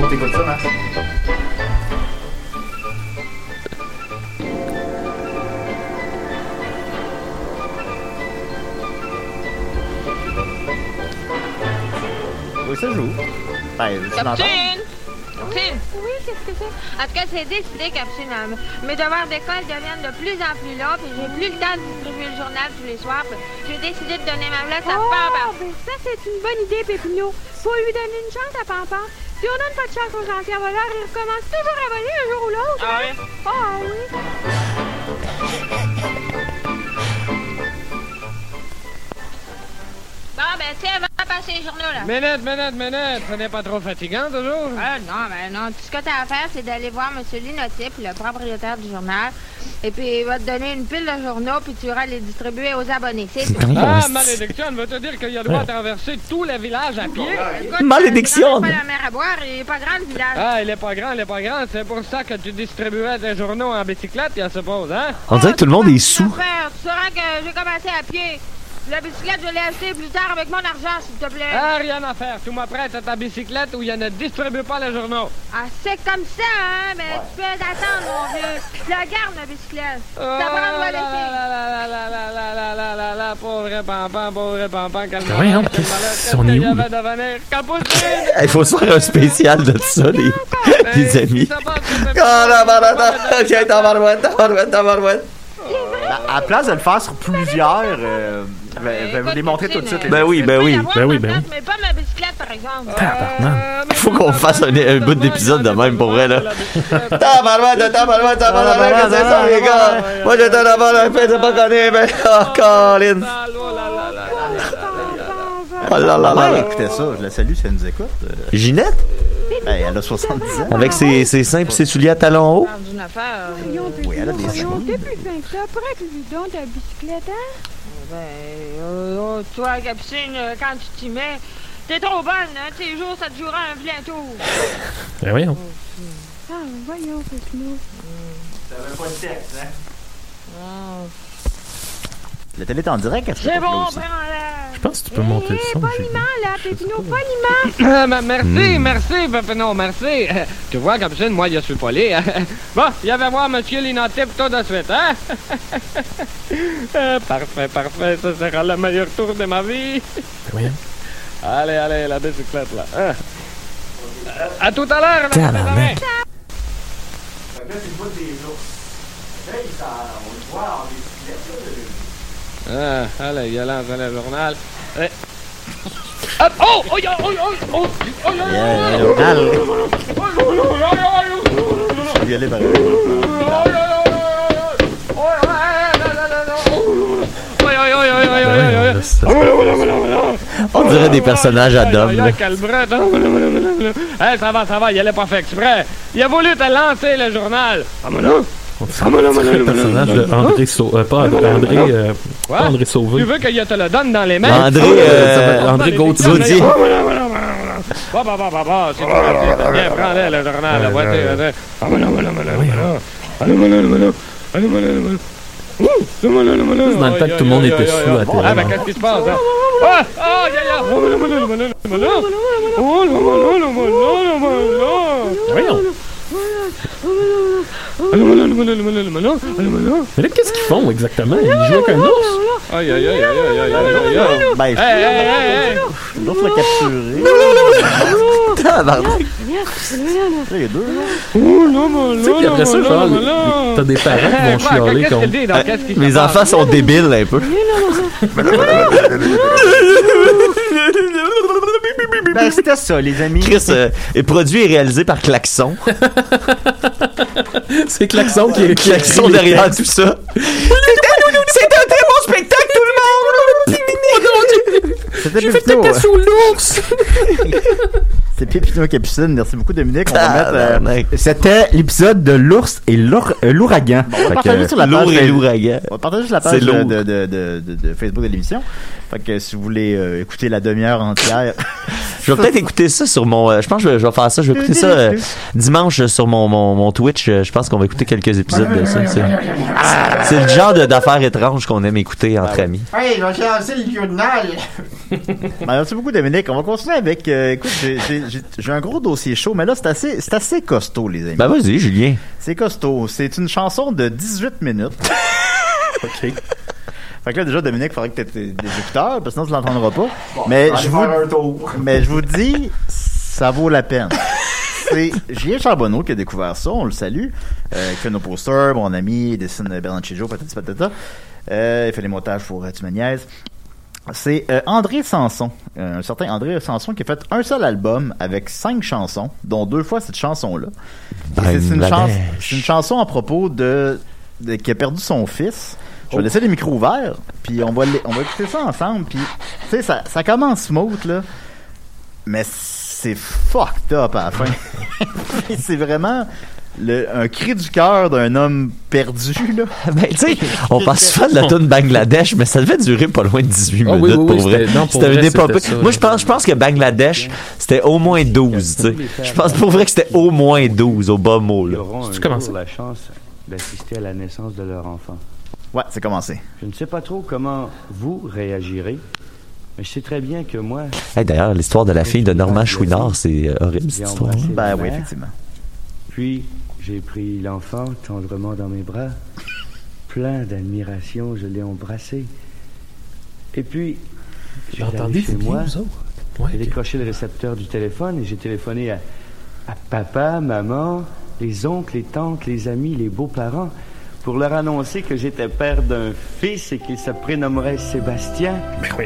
Oui, ça joue. Ben? Qu'est-ce que c'est? En tout cas, c'est décidé, hein. Mes devoirs d'école deviennent de plus en plus longs, puis j'ai plus le temps de distribuer le journal tous les soirs. J'ai décidé de donner ma place à Pampan. ben ça, c'est une bonne idée, Pépino. Faut lui donner une chance à Pampan. Si on donne pas de chance aux anciens voleurs, ils recommencent toujours à voler un jour ou l'autre. Ah hein? oui? Ah oui. Bon, ben, tiens, va passer les journaux, là. Minute, minute, minute. Ce n'est pas trop fatigant, toujours? Ah, non, ben non. Tout ce que t'as à faire, c'est d'aller voir M. Linotype, le propriétaire du journal. Et puis, il va te donner une pile de journaux, puis tu iras les distribuer aux abonnés. C'est tout. Ah, malédiction, elle veut te dire qu'il y a droit à traverser tout le village à pied? Écoute, Malédiction. euh, tu donnes pas la mer à boire, il est pas grand, le village. Ah, il est pas grand, il est pas grand. C'est pour ça que tu distribuais tes journaux en bicyclette, je suppose, hein? On dirait que tout le monde est sous. Faire. Tu sauras que j'ai commencé à pied. La bicyclette, je l'ai achetée plus tard avec mon argent, s'il te plaît. Ah, rien à faire. Tu m'apprêtes à ta bicyclette où il ne distribue pas les journaux. Ah, c'est comme ça, hein? Mais tu peux attendre, mon vieux. Je la garde, ma bicyclette. Oh Ça prend laisser. là là là là là là là là là là, pauvre pampan, pauvre pampan, quel qu'est-ce- malheur, qu'est-ce on est où! Il faut se faire un spécial de ça, les, les *laughs* amis. Tiens, tabarouette, tabarouette, tabarouette. À la place de le faire sur plusieurs, euh, je vais, je vais vous les montrer tout de suite. les Ben oui, ben oui. Ben oui, ben oui. Mais pas ma bicyclette, par exemple. Tabarnak. Il faut qu'on fasse un, un bout d'épisode de même pour vrai, là. Tabarouette, tabarouette, tabarouette, qu'est-ce que c'est ça, les gars? Moi, j'étais d'abord un fait de pas connaître, mais... Oh, Colin! Oh là là là écoutait ça. Je la salue si elle nous écoute. Euh, Ginette? ben, elle a 70 ans. Avec ses, ses seins pis ses souliers à talons hauts? Euh, Oui, elle a des fin que ça. Prête-lui donc ta bicyclette, hein? Ben, euh, oh, toi, Capucine, euh, quand tu t'y mets, t'es trop bonne, hein? Tes jours, ça te jouera un vilain tour. *laughs* Ben voyons. Ah, voyons, Pépino. La télé est en direct. se fait C'est pas bon, prends-la. Je pense que tu peux eh, monter le son. Poliment, là, Pépino, poliment. Euh, merci, Mm. merci, Pépino, merci. *laughs* Tu vois, comme ça, moi, je suis poli. *laughs* Bon, je vais voir Monsieur Linotype tout de suite, hein? *laughs* Ah, parfait, parfait, ça sera le meilleur tour de ma vie. Voyons. Allez, allez, la bicyclette, là. hein? Euh, à tout à l'heure, là, Tabarnak. mes. Fait que là, c'est le des ours. Là, il s'en- on le voit en bicyclette, là, ah, ah, la violence dans le journal. Ouais. Hop! Oh! Oh! Oh! Oh! Oh! Oh! On dirait des personnages à Dom. Hey, ça va, ça va, il allait pas fait exprès. Il a voulu te lancer le journal. Ah, Personnage de André Sauvé. Pas André, André Sauvé. Tu veux que je te le donne dans les mains? André, André Gauthier. Bah, bah, bah, bah, bah, c'est bien, prends-le, le journal. Ah, C'est dans le temps que tout le monde était sous à terre. Ah, ben, qu'est-ce qui se passe? Ah. Voyons. Mais là, qu'est-ce qu'ils font exactement? Ils jouent avec un ours? Aïe, aïe, aïe, aïe, aïe, aïe, aïe, aïe. Ben, hey. l'autre l'a capturé. Tabarnak. Il y a deux, là. Oh, Tu sais, puis après ça, là, genre, voilà. t'as des parents qui vont chialer se Mes enfants sont débiles un peu. Ben, c'était ça, les amis. Chris euh, est produit et réalisé par Klaxon. *laughs* C'est Klaxon qui est. Klaxon derrière tout ça. C'est un très bon spectacle, tout le monde! C'était J'ai fait caca sous l'ours! *laughs* C'est Pépino Capucine. Merci beaucoup, Dominique. On va mettre. euh. C'était l'épisode de l'ours et euh, l'ouragan. on va Fait partager que- sur la page. Lourd et de- l'ouragan. On va partager sur la C'est page de, de, de- de Facebook de l'émission. Fait que si vous voulez euh, écouter la demi-heure entière. *laughs* Je vais peut-être écouter ça sur mon. euh, je pense que je vais, je vais faire ça. Je vais écouter ça euh, dimanche sur mon, mon, mon Twitch. Je pense qu'on va écouter quelques épisodes de ça. C'est, c'est le genre de- d'affaires étranges qu'on aime écouter entre amis. Hey, je vais lancer le journal. *laughs* Ben, merci beaucoup, Dominique. On va continuer avec. euh, écoute, j'ai- j'ai j'ai- j'ai un gros dossier chaud, mais là, c'est assez, c'est assez costaud, les amis. Ben vas-y, Julien. C'est costaud. C'est une chanson de 18 minutes. *laughs* Ok. Fait que là, déjà, Dominique, il faudrait que tu aies des écouteurs, parce que sinon, tu l'entendras pas. mais, je vous, faire un tour. *laughs* mais je vous dis, ça vaut la peine. C'est Julien Charbonneau qui a découvert ça, on le salue. Euh, il fait nos posters, mon ami, il dessine Bernard Chijo, patati patata. Euh, il fait les montages pour euh, Tu me niaises. C'est euh, André Sanson, euh, un certain André Sanson qui a fait un seul album avec cinq chansons, dont deux fois cette chanson-là. C'est une, chans- chanson à propos de, de- qui a perdu son fils. Je vais laisser les micros ouverts, puis on va les- on va écouter ça ensemble. Puis tu sais ça ça commence smooth là, mais c'est fucked up à la fin. *laughs* c'est vraiment le, un cri du cœur d'un homme perdu là. *laughs* Ben, tu sais, on passe souvent de la tune Bangladesh, mais ça devait durer pas loin de 18 Ah minutes oui, pour oui, vrai. c'était- non, pour vrai, c'était Moi, je pense, je pense que Bangladesh, c'était au moins 12, tu sais. Je pense pour vrai que c'était au moins 12 au bas mot, Ils là. auront un jour la chance d'assister à la naissance de leur enfant. Ouais, c'est commencé. Je ne sais pas trop comment vous réagirez, mais je sais très bien que moi, Hey, D'ailleurs, l'histoire de la fille de Normand Chouinard, c'est euh, horrible cette histoire. Ben oui, effectivement. puis j'ai pris l'enfant tendrement dans mes bras. Plein d'admiration, je l'ai embrassé. Et puis, j'ai Entendez chez moi? Ouais, j'ai décroché le récepteur du téléphone et j'ai téléphoné à, à papa, maman, les oncles, les tantes, les amis, les beaux-parents pour leur annoncer que j'étais père d'un fils et qu'il se prénommerait Sébastien. Ben oui.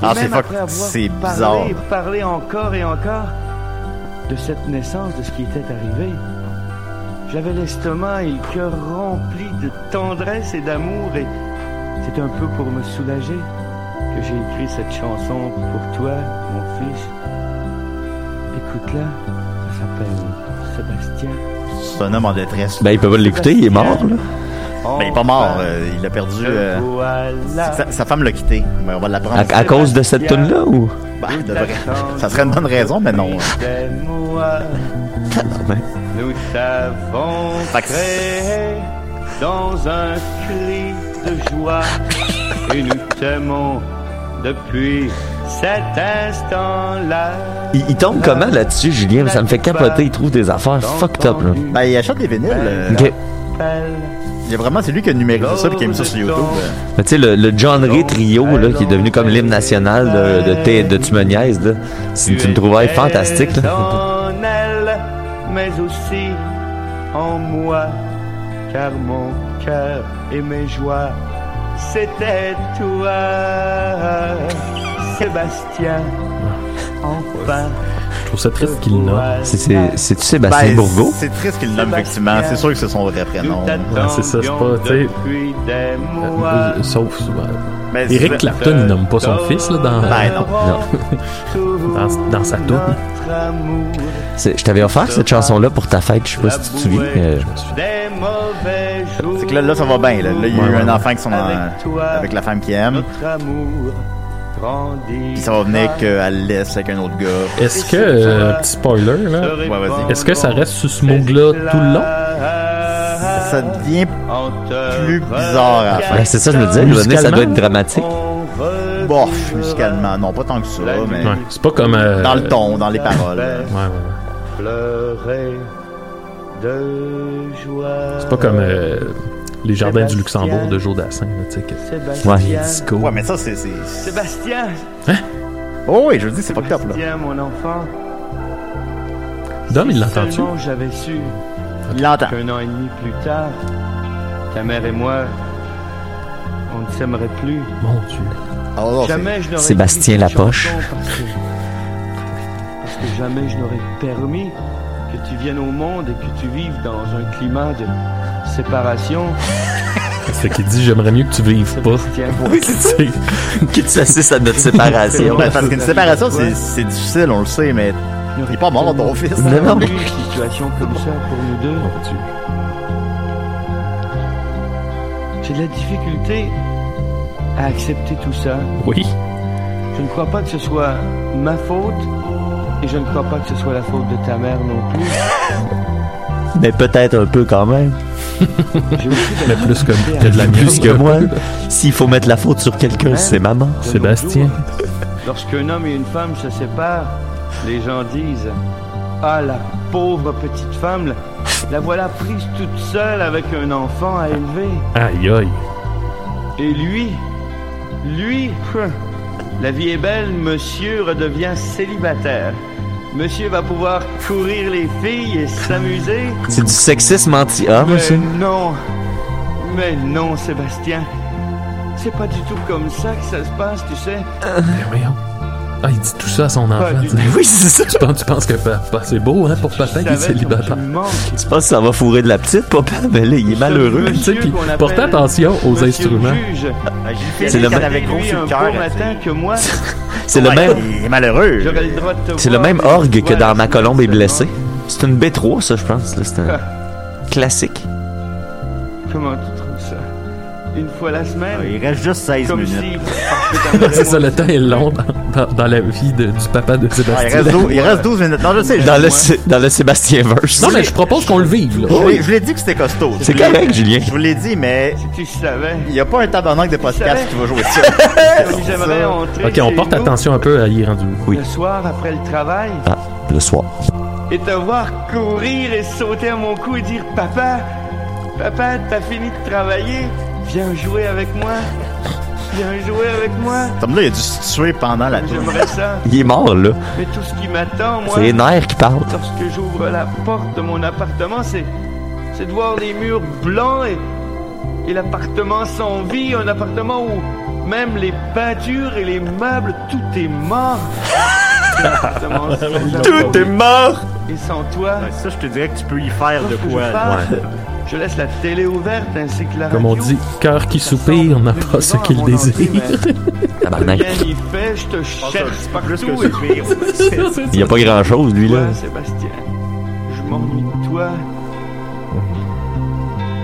Ah, c'est c'est parlé, bizarre. Parlé encore et encore de cette naissance, de ce qui était arrivé. J'avais l'estomac et le cœur rempli de tendresse et d'amour et c'est un peu pour me soulager que j'ai écrit cette chanson pour toi, mon fils. Écoute-la, ça s'appelle. C'est un homme en détresse. Ben, ils peuvent l'écouter, il est mort, là. Ben, il est pas mort, euh, il a perdu. euh, Voilà. sa, sa femme l'a quitté. Mais on va l'apprendre. À, à cause de cette tune-là, ou? Ben, de vrai. Ça serait une bonne raison, mais non. Ben, Nous que- créé dans un cri de joie *laughs* et nous t'aimons depuis cet instant-là. Il, il tombe comment là-dessus, Julien? Ça me fait capoter. Il trouve des affaires fucked up, là. Ben, il achète des vinyles. euh, Ok. Il y a vraiment, c'est lui qui a numérisé ça et qui a mis ça sur YouTube. euh. Mais tu sais, le, le John Ray Trio, là, qui est devenu comme l'hymne national de, de, T- de Tu me niaises, là, c'est une trouvaille fantastique. Là. En elle, mais aussi en moi, car mon cœur et mes joies, c'était toi, Sébastien. Enfin. Je trouve ça triste qu'il nomme. C'est- c'est- C'est-tu Sébastien Ben, Bourgault? C'est triste qu'il le nomme, effectivement. C'est sûr que c'est son vrai prénom. Ouais, c'est ça, c'est pas, tu sais. Euh. Sauf souvent. Mais Eric Clapton, il nomme pas son fils, là, dans. Ben non. *laughs* dans, dans sa toune. Je t'avais offert cette chanson-là pour ta fête, je sais pas si tu te souviens. euh, des mauvais jours. C'est que là, là, ça va bien. Là, Là, il y a Ouais, eu ouais. un enfant qui sont en- Avec toi, avec la femme qui aime. Puis ça va venir qu'elle laisse avec un autre gars. Est-ce que, euh, petit spoiler, là, Ouais, vas-y. est-ce que ça reste sur ce mot-là tout le long? Ça devient plus bizarre à la fin. Ouais, c'est ça, je me disais, ça doit être dramatique. Bof, musicalement, non, pas tant que ça, mais. Ouais, c'est pas comme. euh, Dans le ton, dans les paroles. Ouais, ouais, ouais. Pleurer de joie. C'est pas comme euh, Les Jardins du Luxembourg de Joe Dassin, là, tu sais. que- Sébastien. Ouais, disco. Ouais, mais ça, c'est. Sébastien. Oh, oui, je veux dire, c'est pas top, là. Sébastien, mon enfant. Dom, il l'entend-tu? seulement j'avais su. Il l'entend. Qu'un an et demi plus tard, ta mère et moi, on ne s'aimerait plus. Mon Dieu. Oh, jamais je n'aurais Sébastien Lapoche. Parce que, parce que jamais je n'aurais permis que tu viennes au monde et que tu vives dans un climat de séparation. *laughs* C'est qu'il dit J'aimerais mieux que tu vives pas. Oui, c'est ça. *laughs* que tu assistes à notre séparation. Ben, *laughs* parce qu'une séparation, c'est c'est difficile, on le sait, mais. Il est pas mort, ton fils. Non, non. Une situation comme ça pour nous deux. J'ai de la difficulté à accepter tout ça. Oui. Je ne crois pas que ce soit ma faute et je ne crois pas que ce soit la faute de ta mère non plus. Mais peut-être un peu quand même. Mais plus que, que de la. Plus que moi. *laughs* S'il faut mettre la faute sur quelqu'un, c'est maman. Sébastien. Lorsqu'un homme et une femme se séparent, les gens disent Ah, la pauvre petite femme, la, voilà prise toute seule avec un enfant à élever. Aïe, aïe. Et lui, lui, hein, *laughs* la vie est belle, monsieur redevient célibataire. Monsieur va pouvoir courir les filles et s'amuser. C'est du sexisme anti-homme, Mais ça? non, mais non, Sébastien. C'est pas du tout comme ça que ça se passe, tu sais. Mais voyons. Ah, il dit tout ça à son enfant. tu. Oui, c'est ça. Tu penses, tu penses que papa, c'est beau, hein, pour papa, il est célibataire. Tu penses que ça va fourrer de la petite, papa? Mais *laughs* là, il est malheureux. Tu sais, puis portez attention aux instruments. *laughs* C'est le même-. C'est le même. Il est malheureux. C'est le même orgue que dans Ma colombe est blessée. C'est une B3, ça, je pense. là. C'est un *laughs* classique. Une fois la semaine Il reste juste 16 Comme minutes. si. *laughs* parce que t'en C'est ça, le temps est long dans, dans- dans la vie de- du papa de Ah, il, Sébastien. reste 12, il reste 12 minutes. Non, je sais. je- Dans le, dans le Sébastien verse. Non, mais je propose qu'on le vive, là. je l'ai- je l'ai dit que c'était costaud. C'est correct, Julien. Je vous l'ai dit, mais Si tu savais. il n'y a pas un tabarnak de podcast qui va jouer ça. *laughs* Comme j'aimerais entrer. Ok, on porte vous attention un peu à y rendu. Oui. Le soir après le travail. Ah, le soir. et te voir courir et sauter à mon cou et dire Papa, papa, t'as fini de travailler, viens jouer avec moi, viens jouer avec moi. Tom là, il a dû se tuer pendant la tour. J'aimerais ça. Il est mort, là. Mais tout ce qui m'attend, moi, C'est les nerfs qui parlent. lorsque j'ouvre la porte de mon appartement, c'est, c'est de voir les murs blancs et, et l'appartement sans vie, un appartement où même les peintures et les meubles, tout est mort. *laughs* Tout est mort! Et sans toi, Ça, je te dirais que tu peux y faire de quoi. Je laisse la télé ouverte ainsi que la Comme on dit, cœur qui soupire n'a pas ce qu'il désire. *laughs* Tabarnak. N'y. *laughs* Il y a pas grand chose, lui, là. Sébastien, je m'ennuie de toi.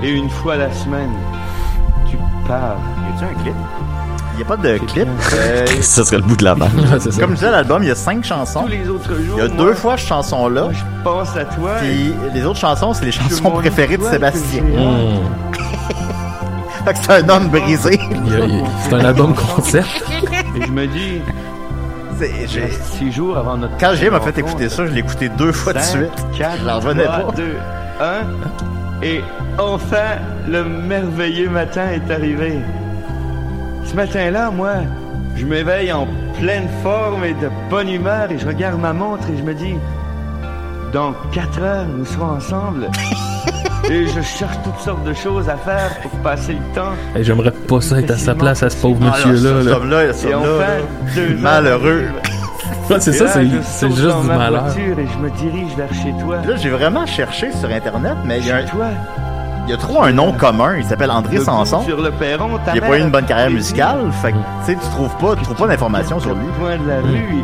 Et une fois la semaine, tu pars. Y a-tu un clip? Il n'y a pas de clip? Euh, *laughs* Ça serait le bout de la ça. comme je disais, l'album, il y a 5 chansons. Tous les autres jours, Il y a moi, deux fois cette chanson-là. je pense à toi. Puis les autres chansons, c'est les chansons préférées de Sébastien. Mmh. *laughs* Fait que c'est un homme brisé. C'est un album *laughs* concept. Et je me dis. Six jours avant notre. Quand j'ai m'a fait écouter ça, je l'ai écouté deux fois de Cinq, suite. Je l'en revenais trois, pas. deux, un. Et enfin, le merveilleux matin est arrivé. Ce matin-là, moi, je m'éveille en pleine forme et de bonne humeur et je regarde ma montre et je me dis, dans quatre heures, nous serons ensemble. *laughs* et je cherche toutes sortes de choses à faire pour passer le temps. Hey, J'aimerais pas ça être à sa place, à ce pauvre Ah, là, monsieur-là. là. cet Et là, deux *laughs* malheureux. *laughs* Ouais, c'est Et ça, là, c'est juste dans du ma malheur. voiture et je me dirige vers chez toi. Là, j'ai vraiment cherché sur Internet, mais il y a, un- toi. Il y a trop un nom commun. Il s'appelle André Sanson. Sur le perron, ta Il a pas eu une bonne carrière musicale. Fait que, tu sais, tu trouves pas, tu trouves pas d'informations sur lui. Au coin de la rue,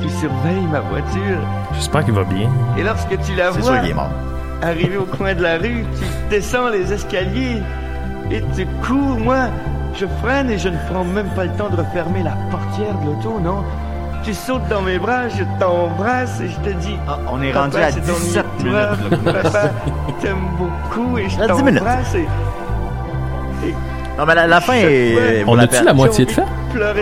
tu surveilles ma voiture. J'espère qu'il va bien. Et lorsque tu la C'est vois sûr qu'il est mort. arriver au coin de la rue, tu descends les escaliers et tu cours. Moi, je freine et je ne prends même pas le temps de refermer la portière de l'auto, non? Tu sautes dans mes bras, je t'embrasse et je te dis Ah, on est rendu à c'est ton 17 histoire. minutes, là. Papa, *laughs* t'aime beaucoup et je À 10 minutes. t'embrasse et Non, mais la, la fin est. On a-tu la moitié de fait?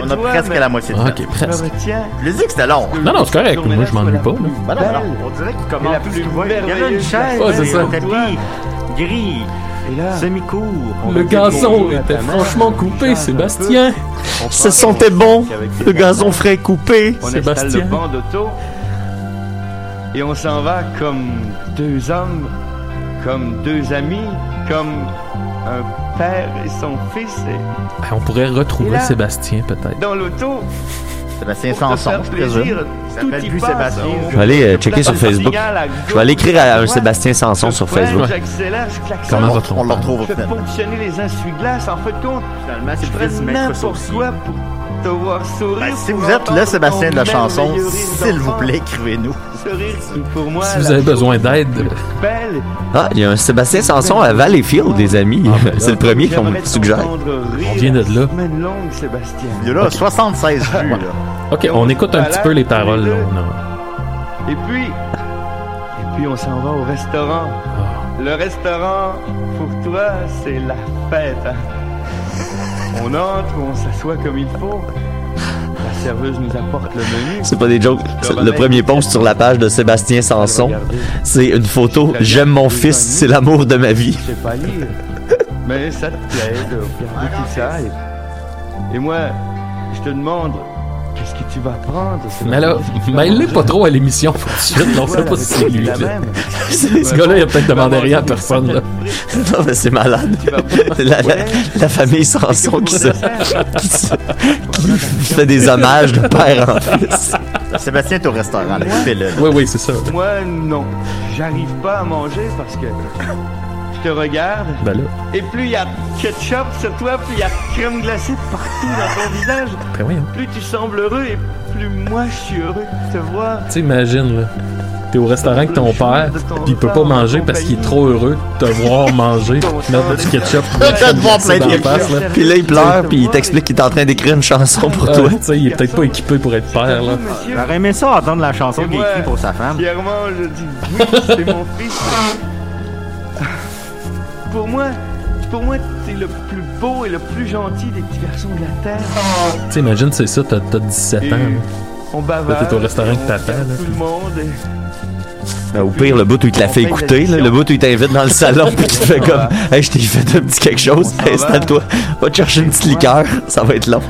On a presque mais la moitié de Ah, fait. ok, presque. Je lui ai dit que c'était long. Non, non, c'est correct. Moi, je m'ennuie pas. Ben non, non. On dirait qu'il commence plus. Il y avait une chaise, Ouais, c'est ça. un tapis gris, Et là, semi-court. Le gazon était franchement coupé, Sébastien. Ça sentait bon, le gazon frais coupé. on installe Sébastien. le banc d'auto et on s'en va comme deux hommes, comme deux amis, comme un père et son fils. Et Ah, On pourrait retrouver là- Sébastien, peut-être. dans l'auto, Sébastien Sanson, je présume. plus. Sébastien. Je vais aller euh, checker sur Facebook. Je vais aller écrire à un Sébastien Sanson sur Facebook. Comment On le retrouve au Je fais final. fonctionner les essuie-glaces. En fait, compte, Finalement, je c'est ferais le fils du maître n'importe Saucier. quoi pour. Ben, si vous êtes le Sébastien de la chanson, s'il vous plaît, écrivez-nous. Si vous avez besoin d'aide. Ah, il y a un Sébastien Sanson à Valleyfield, des amis. *laughs* C'est le premier qu'on me suggère. On vient de là. Il y a là 76 vues. là. *laughs* ok, on écoute un petit peu les paroles. là. Et puis, et puis on s'en va au restaurant. Ah. Le restaurant, pour toi, c'est la fête. On entre, on s'assoit comme il faut. La serveuse nous apporte le menu. C'est pas des jokes. Le premier post sur la page de Sébastien Sanson, c'est une photo. J'aime mon fils, c'est l'amour de ma vie. Je sais pas lire. Mais ça te plaît de regarder tout ça. Et, et moi, je te demande, qu'est-ce que tu vas prendre Mais là, mêle-le *laughs* pas trop à l'émission tout de suite. On sait pas si c'est lui. *laughs* Ce gars-là, il a peut-être demandé rien à personne. là. *laughs* Non, mais c'est malade. La, la- la famille Sanson qui, se, qui, se- qui fait des hommages de père en fils. Sébastien est au restaurant, là, fais-le. Oui, oui, c'est ça. Moi, non. J'arrive pas à manger parce que te regarde. Ben là, Et plus il y a ketchup sur toi, plus il y a crème glacée partout dans ton visage. ben voyons. Plus tu sembles heureux et plus moi je suis heureux de te voir. Tu sais, imagine, là. T'es au restaurant avec ton père, puis il peut pas manger parce qu'il est trop heureux de te voir *laughs* manger, mettre du ketchup. *laughs* Te voir plein de dans la ketchup. face, là. Puis là, il pleure, puis il t'explique qu'il est en train d'écrire une chanson pour toi. tu sais, il est peut-être pas équipé pour être père, là. Monsieur, J'aurais aimé ça entendre la chanson qu'il écrite pour sa femme. fièrement, je dis oui, c'est mon fils. Pour moi, pour moi, t'es le plus beau et le plus gentil des petits garçons de la terre. Tu sais, imagine, c'est ça, t'as t'as 17 Et ans. on bavard. Là, t'es au restaurant et avec on ta femme, regarde là, Tout puis- le monde. et- Ben, au pire, le bout où il te la fait écouter, là, le bout où il t'invite dans le salon, puis tu te fais comme Hey, je t'ai fait un petit quelque chose, va. installe-toi, va te chercher une petite liqueur, ça va être long.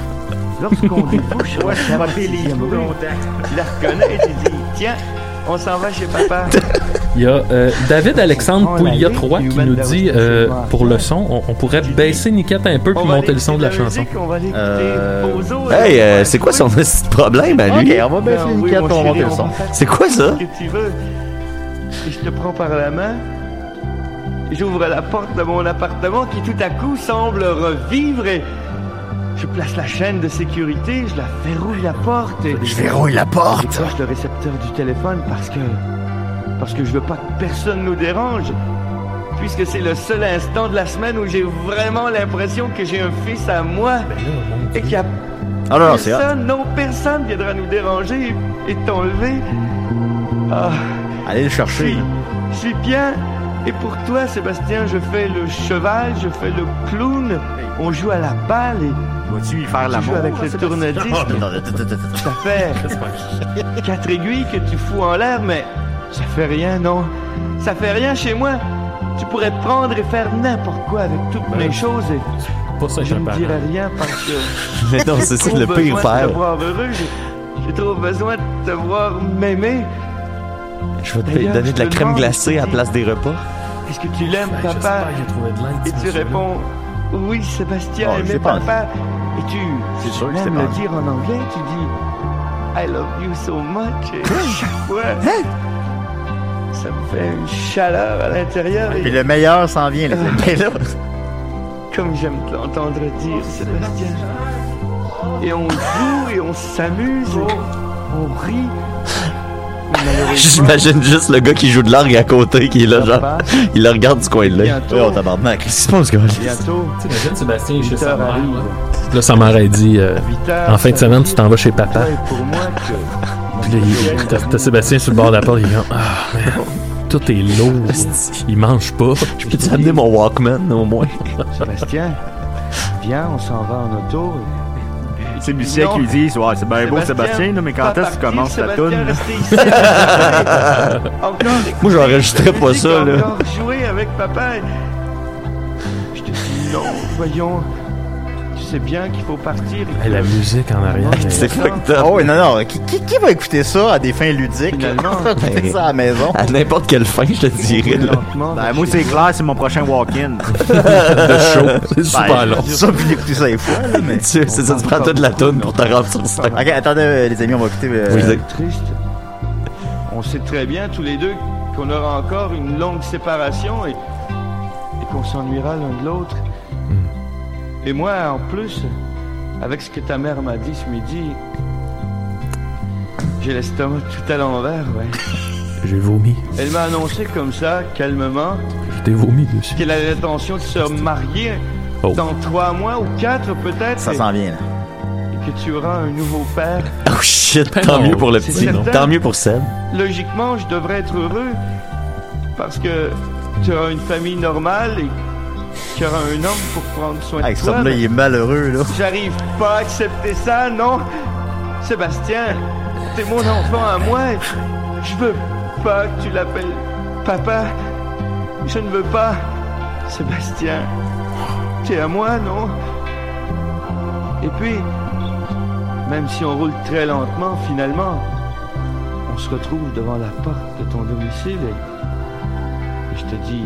Lorsqu'on débouche la cafétéria, tu la reconnais et tu dis Tiens, on s'en va chez papa. *laughs* Il y a euh, David Alexandre Pouliot la 3 vie qui nous dit euh, pour le son, on, on pourrait baisser Niquette un peu puis monter le son de la chanson. Euh, Hey, euh, c'est quoi son petit problème à lui? Ok, on va baisser mon pour monter le on son. C'est quoi ça? je te prends par la main. J'ouvre la porte de mon appartement qui tout à coup semble revivre et je place la chaîne de sécurité, je la verrouille la porte et Je verrouille la je porte. décroche le récepteur du téléphone parce que parce que je veux pas que personne nous dérange. Puisque c'est le seul instant de la semaine où j'ai vraiment l'impression que j'ai un fils à moi et qu'il y a Ah personne, non, personne viendra nous déranger et, t'enlever. Ah, Allez le je chercher. suis, je suis bien Et pour toi, Sébastien, je fais le cheval, je fais le clown. On joue à la balle et. Vas-tu y faire Tu joues avec le attends, attends. Ça fait quatre aiguilles que tu fous en l'air, mais ça fait rien, non? Ça fait rien chez moi. Tu pourrais prendre et faire n'importe quoi avec toutes mes choses et Pour ça, je ne dirais rien parce que *laughs* Mais non, c'est ça j'ai le trop pire besoin de faire. te voir heureux. J'ai- J'ai trop besoin de te voir m'aimer. Je vais te D'ailleurs, donner de la crème glacée à la place des repas. Est-ce que tu l'aimes, Ben, papa? Et tu réponds oui, Sébastien Oh, aimait papa. Et tu, C'est sûr que même c'est le dire en anglais, tu dis I love you so much. Et chaque fois, ça me fait une chaleur à l'intérieur. Puis Et le meilleur s'en vient, les amis. Mais là, comme j'aime te l'entendre dire, Sébastien. Et on joue et on s'amuse, et on rit. J'imagine juste le gars qui joue de l'orgue à côté, qui est là, genre, il le regarde du coin de l'œil. oh, tabarnak. Qu'est-ce qui se passe, gars? bientôt, T'imagines Sébastien est chez 8 sa mère. là. Là, sa mère a dit euh, 8 heures, En fin de semaine, tu t'en vas chez papa. toi et pour moi que Puis là, il- t'as Sébastien sur le bord de la porte, il est comme Ah, tout est lourd. Il mange pas. Je peux-tu amener mon Walkman, au moins? Sébastien, viens, on s'en va en auto. C'est Lucien qui lui dit Ouais, c'est bien beau, Sébastien, là, mais quand est-ce que tu commences ta Sébastien, toune? *laughs* Moi, j'enregistrerais pas ça, là. Jouer avec papa. Je te dis non, voyons. Sais bien qu'il faut partir. et la que- musique en arrière. C'est fucked up. Oh, oui, non, non. Qui, qui, qui va écouter ça à des fins ludiques? Finalement. On va écouter ça à la maison. À n'importe quelle fin, je te dirais, lentement Ben, moi, c'est clair, c'est mon prochain walk-in. *laughs* *laughs* de show. C'est super long. Ça, puis d'écouter ça des fois, là, mais. *laughs* Tu- C'est ça, tu prends toute la toune pour te rendre sur scène. Ok, attendez, euh, les amis, on va écouter. euh, Oui, C'est triste. On sait très bien tous les deux qu'on aura encore une longue séparation et, et qu'on s'ennuiera l'un de l'autre. Et moi, en plus, avec ce que ta mère m'a dit ce midi, j'ai l'estomac tout à l'envers, ouais. *laughs* J'ai vomi. Elle m'a annoncé comme ça, calmement, Je t'ai vomi dessus. qu'elle avait l'intention de se marier Oh. dans trois mois ou quatre peut-être. Ça s'en vient, là. et que tu auras un nouveau père. *laughs* Oh shit, tant non, mieux pour le petit. certain. Tant mieux pour Seb. logiquement, je devrais être heureux parce que tu auras une famille normale et qu'il y aura un homme pour prendre soin Avec de toi. là, il est malheureux, là. J'arrive pas à accepter ça, non Sébastien, t'es mon enfant à moi. Je veux pas que tu l'appelles papa. Je ne veux pas. Sébastien, t'es à moi, non Et puis, même si on roule très lentement, finalement, on se retrouve devant la porte de ton domicile et, et je te dis,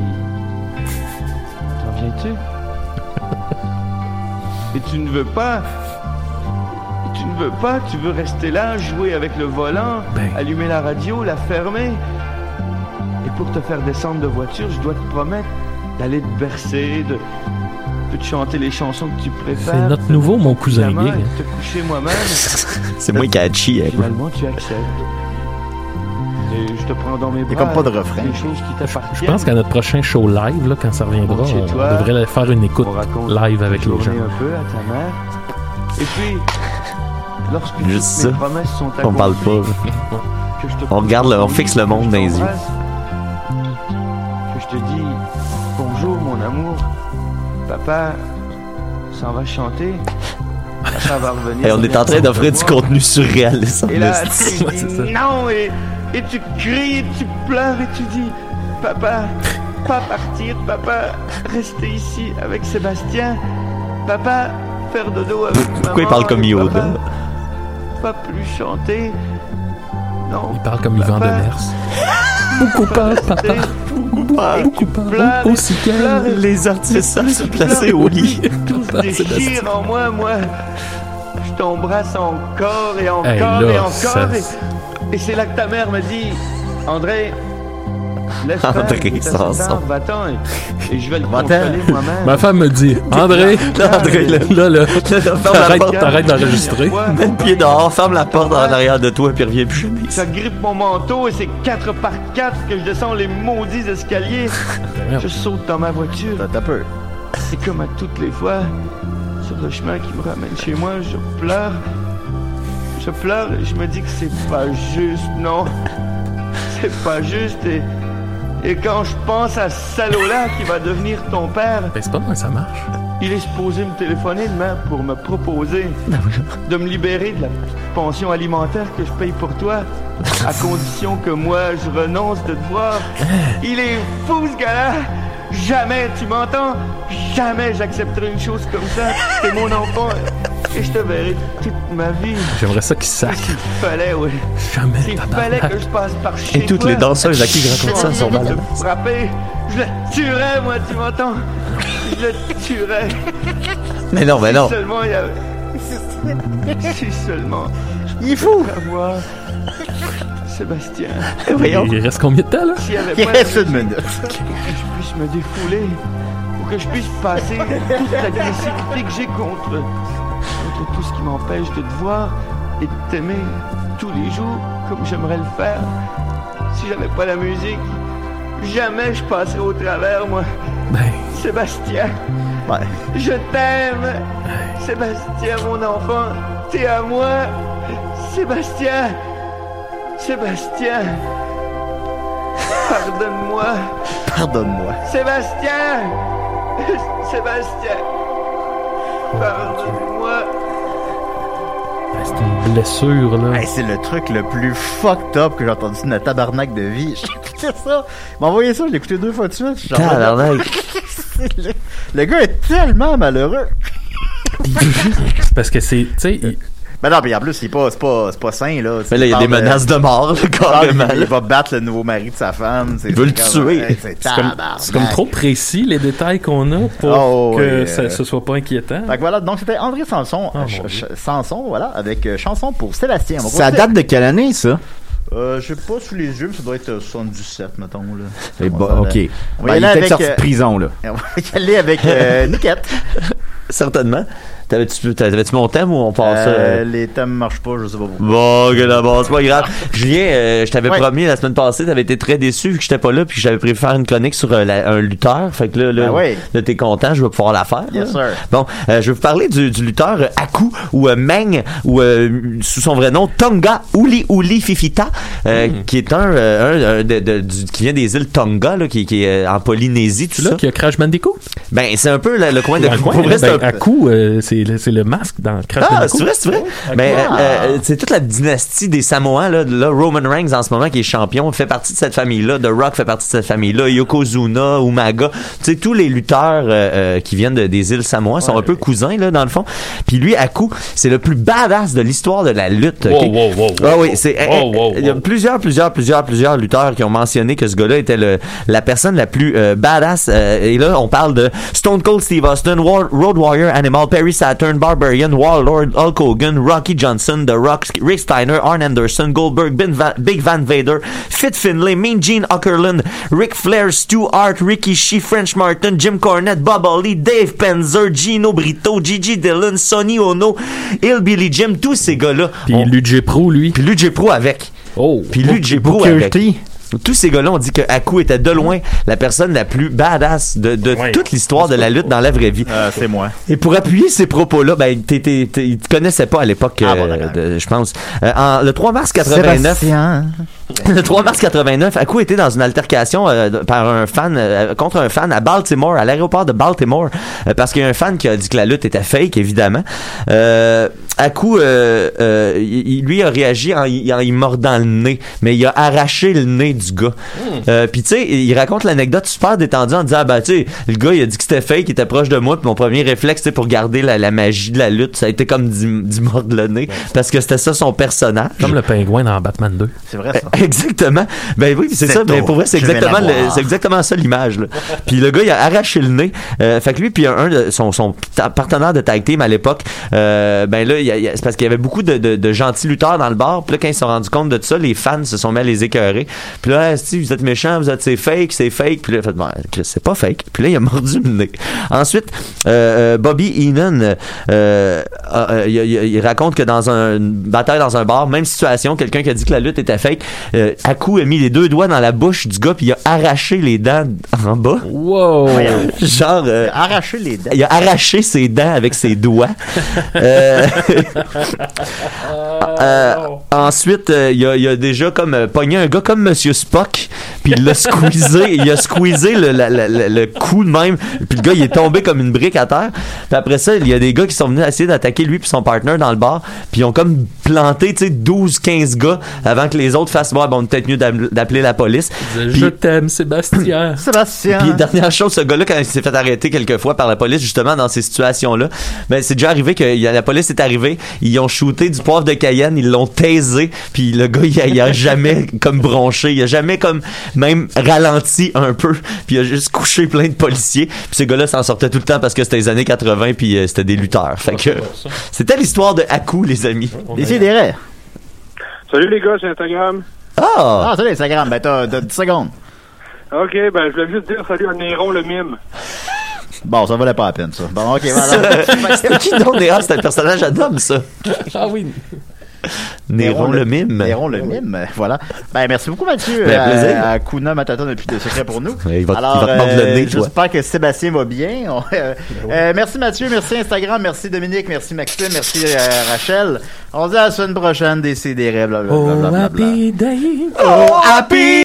Et tu ne veux pas. Tu ne veux pas, tu veux rester là, jouer avec le volant, Ben. allumer la radio, la fermer. Et pour te faire descendre de voiture, je dois te promettre d'aller te bercer, de, de te chanter les chansons que tu préfères. C'est notre nouveau mon cousin gay. te coucher moi-même. *laughs* C'est moins catchy, hein. Finalement, tu acceptes. Et je te prends dans mes bras. Il comme pas de refrain. Choses qui Je pense qu'à notre prochain show live, là, quand ça reviendra, on toi, devrait faire une écoute on live avec les gens. un peu à ta mère. Et puis, lorsque Juste mes ça. promesses sont On parle pas. que je te On regarde le- on fixe le monde dans les yeux. Que je te dis bonjour mon amour. Papa s'en va chanter? Papa va revenir. *laughs* Hey, on est en train d'offrir du contenu surréaliste. en Et là, *laughs* non et, et tu cries, et tu pleures et tu dis Papa, pas partir, papa, rester ici avec Sébastien, papa, faire dodo avec maman. Pourquoi il parle comme Yoda? papa, Pas plus chanter. Non. Il parle comme Yvan Papa, Demers. *laughs* Beaucoup pas, papa. Beaucoup pas. Beaucoup pas. pleures, Aussi qu'elle. Les artistes savent se placer au lit. Tout se déchire en moi, moi. Je t'embrasse encore et encore Hey, et encore. ça- Et, et c'est là que ta mère me dit André, laisse faire, Va-t'en et, et je vais le consoler moi-même. Ma femme me dit André, Là, André, là, là, là, ferme la t'arrêtes porte. t'arrêtes d'enregistrer. Mets le pied dehors, ferme la porte en arrière de toi, puis reviens plus jamais. Ça grippe mon manteau et c'est 4 par 4 que je descends les maudits escaliers. Je saute dans ma voiture. T'as peu. Et comme à toutes les fois, sur le chemin qui me ramène chez moi, je pleure. Je pleure et je me dis que c'est pas juste, non. C'est pas juste et, Et quand je pense à ce salaud-là qui va devenir ton père, Ben, c'est pas moi, ça marche. il est supposé me téléphoner demain pour me proposer de me libérer de la pension alimentaire que je paye pour toi, à *laughs* condition que moi je renonce de te voir. Il est fou ce gars-là! Jamais, tu m'entends? Jamais j'accepterai une chose comme ça. T'es mon enfant et je te verrai toute ma vie. J'aimerais ça qu'il sac. S'il fallait, oui. Jamais, S'il fallait que je passe par chez Et toutes toi, les danseuses à qui je raconte ça sont je mal. te frapper, je le tuerais, moi, tu m'entends? Je le tuerais. Mais non, mais non. Si seulement il y avait... Si seulement... Il est fou! Avoir... Sébastien. Voyons. Il reste combien de temps, là? Il reste une minute. Pour que je puisse me défouler. Pour que je puisse passer toute l'agressivité que j'ai contre... Tout ce qui m'empêche de te voir et de t'aimer tous les jours comme j'aimerais le faire. Si j'avais pas la musique, jamais je passerais au travers, moi. Ben, Sébastien, je t'aime. Sébastien, mon enfant, t'es à moi. Sébastien, Sébastien, pardonne-moi. Pardonne-moi. Sébastien, Sébastien, pardonne-moi. Ben, c'est une blessure, là. Hey, c'est le truc le plus fucked up que j'ai entendu de ma tabarnak de vie. *laughs* J'ai écouté ça. Il m'a envoyé ça, je l'ai écouté deux fois de suite. Tabarnak. *laughs* Le... le gars est tellement malheureux. *laughs* Parce que c'est, tu sais, il- Mais non, mais en plus, c'est pas, c'est pas, c'est pas sain, là. Mais là, il y a des menaces de mort, il carrément. Il, là. va battre le nouveau mari de sa femme. c'est- Il veut le tuer. hey, C'est c'est comme, tabarnak. c'est comme trop précis, les détails qu'on a pour Oh, que oui, ça, euh, ce soit pas inquiétant. Fait que voilà, donc c'était André Sanson, Oh, euh, ch- Sanson, voilà, avec euh, chanson pour Sébastien. Ça date de quelle année, ça? Euh, je sais pas sous les yeux, mais ça doit être euh, 77, mettons, là. Eh On bah, va- ok. On va Ben, y il aller est peut-être avec, sorti de euh, prison, là. *laughs* On va y aller avec euh, Niquette. *laughs* Certainement. T'avais-tu, t'avais-tu mon thème ou on passe? Euh, euh? les thèmes marchent pas, je sais pas pourquoi. Bon, que d'abord, c'est pas grave. *laughs* Julien, euh, je t'avais Ouais. promis la semaine passée, t'avais été très déçu vu que j'étais pas là puis que j'avais prévu faire une chronique sur euh, la- un lutteur. Fait que là, là, Ben ouais. là, t'es content, je vais pouvoir la faire. Yes, là. sir. Bon, euh, je vais vous parler du, du lutteur euh, Aku ou euh, Meng ou euh, sous son vrai nom Tonga Uli Uli Fifita, euh, Hmm. qui est un, euh, un, un de- de- du- qui vient des îles Tonga, là, qui, qui est euh, en Polynésie, tout C'est là ça. qu'il y a Crash Bandicoot? Ben, c'est un peu le, le coin de le coin, c'est ben, un- euh, c'est c'est le masque dans Crash Ah, c'est vrai, c'est vrai. Ben, euh, euh, c'est toute la dynastie des Samoans, là, là. Roman Reigns, en ce moment, qui est champion, fait partie de cette famille-là. The Rock fait partie de cette famille-là. Yokozuna, Umaga. Tu sais, tous les lutteurs euh, euh, qui viennent de- des îles Samoa sont un peu cousins, là, dans le fond. Puis lui, Aku, c'est le plus badass de l'histoire de la lutte. Wow, ok? wow, wow, wow. Ah oui, c'est, Wow, wow, il y a plusieurs, plusieurs, plusieurs, plusieurs lutteurs qui ont mentionné que ce gars-là était le, la personne la plus euh, badass. euh, et là, on parle de Stone Cold Steve Austin, War- Road Warrior Animal, Perry Saturn, Barbarian, Warlord, Hulk Hogan, Rocky Johnson, The Rock, Rick Steiner, Arn Anderson, Goldberg, Ben Va- Big Van Vader, Fit Finlay, Mean Gene Okerlund, Ric Flair, Stu Hart, Ricky Shee, French Martin, Jim Cornette, Bob Holly, Dave Penzer, Gino Brito, Gigi Dillon, Sonny Ono, Hillbilly Jim, tous ces gars-là. Puis on- Pro, lui. puis Luigi Pro avec. Oh. Puis Luigi Pro avec. Tous ces gars-là ont dit que Aku était de loin la personne la plus badass de, toute l'histoire de la lutte dans la vraie vie. Euh, c'est moi. Et pour appuyer ces propos-là, ben, t'es, t'es, t'es- ils te connaissaient pas à l'époque, Ah, bon, euh, je pense. Euh, en- le 3 mars 89, Sébastien. *laughs* le 3 mars 89, Aku était dans une altercation euh, par un fan euh, contre un fan à Baltimore, à l'aéroport de Baltimore, euh, parce qu'il y a un fan qui a dit que la lutte était fake, évidemment. Euh, Aku, euh, euh, il, il- lui a réagi en, y- en y mordant le nez, mais il a arraché le nez du gars. Euh, Puis tu sais, il raconte l'anecdote super détendue en disant, ah, ben tu sais, le gars il a dit que c'était fake, il était proche de moi, puis mon premier réflexe, tu sais, pour garder la, la magie de la lutte, ça a été comme d'y d'y mordre le nez, parce que c'était ça son personnage. Comme le pingouin dans Batman 2. C'est vrai, ça. *laughs* Exactement. Ben oui, c'est C'est ça. Ben tôt. pour vrai, c'est exactement, c'est exactement ça l'image. là. *laughs* Puis le gars, il a arraché le nez. Euh, fait que lui, puis un, un de son, son partenaire de tag team à l'époque, euh, ben là, c'est parce qu'il y avait beaucoup de, de, de gentils lutteurs dans le bar. Puis là, quand ils se sont rendus compte de ça, les fans se sont mis à les écœurer. Puis là, Ah, si vous êtes méchants, vous êtes c'est fake, c'est fake. Puis là, il a fait, bon, c'est pas fake. Puis là, il a *laughs* mordu le nez. Ensuite, euh, euh, Bobby Heenan, euh, il, il- il raconte que dans un, une bataille dans un bar, même situation, quelqu'un qui a dit que la lutte était fake, euh, Aku a mis les deux doigts dans la bouche du gars puis il a arraché les dents en bas. Wow! Genre, euh, Arracher les dents. il a arraché ses dents avec ses doigts. *laughs* *laughs* Euh, ensuite, euh, il a, il a déjà comme euh, pogné un gars comme Monsieur Spock, puis il l'a *laughs* squeezé, il a squeezé le, la- la- la- le cou de même, puis le gars il est tombé comme une brique à terre. Puis après ça, il y a des gars qui sont venus essayer d'attaquer lui puis son partner dans le bar, puis ils ont comme planté, tu sais, 12-15 gars avant que les autres fassent, ouais, bon, peut-être mieux d'appeler la police. Je t'aime, Sébastien. *clears throat* Sébastien. puis dernière chose, ce gars-là, quand il s'est fait arrêter quelques fois par la police, justement, dans ces situations-là, ben, c'est déjà arrivé que y a- la police est arrivée, ils ont shooté du poivre de Cayenne, ils l'ont taisé, puis le gars, il a, il a *laughs* jamais comme bronché, il a jamais comme même ralenti un peu, puis il a juste couché plein de policiers, puis ce gars-là s'en sortait tout le temps parce que c'était les années 80, puis euh, c'était des lutteurs. Fait que c'était l'histoire de Haku, les amis. Décidérez. Salut les gars, c'est Instagram. Ah! Ah, salut Instagram. Ben, t'as t'as 10 secondes. Ok, ben je voulais juste dire salut à Néron le mime. Bon, ça valait pas la peine, ça. Bon, ok, voilà. *laughs* C'était qui donc, Néron? C'était un personnage à Dom, ça. Ah oui. Néron le mime. Néron le mime, euh, voilà. Ben, merci beaucoup, Mathieu. Ben, plaisir. À, à Kuna Matata depuis de secret pour nous. Il va- il Alors, va te mordre le euh, nez, j'espère que Sébastien va bien. *laughs* On- euh, euh, merci Mathieu, merci Instagram, merci Dominique, merci Maxime, merci euh, Rachel. On se dit à la semaine prochaine des CDR, blablabla. Oh, happy day. Oh, happy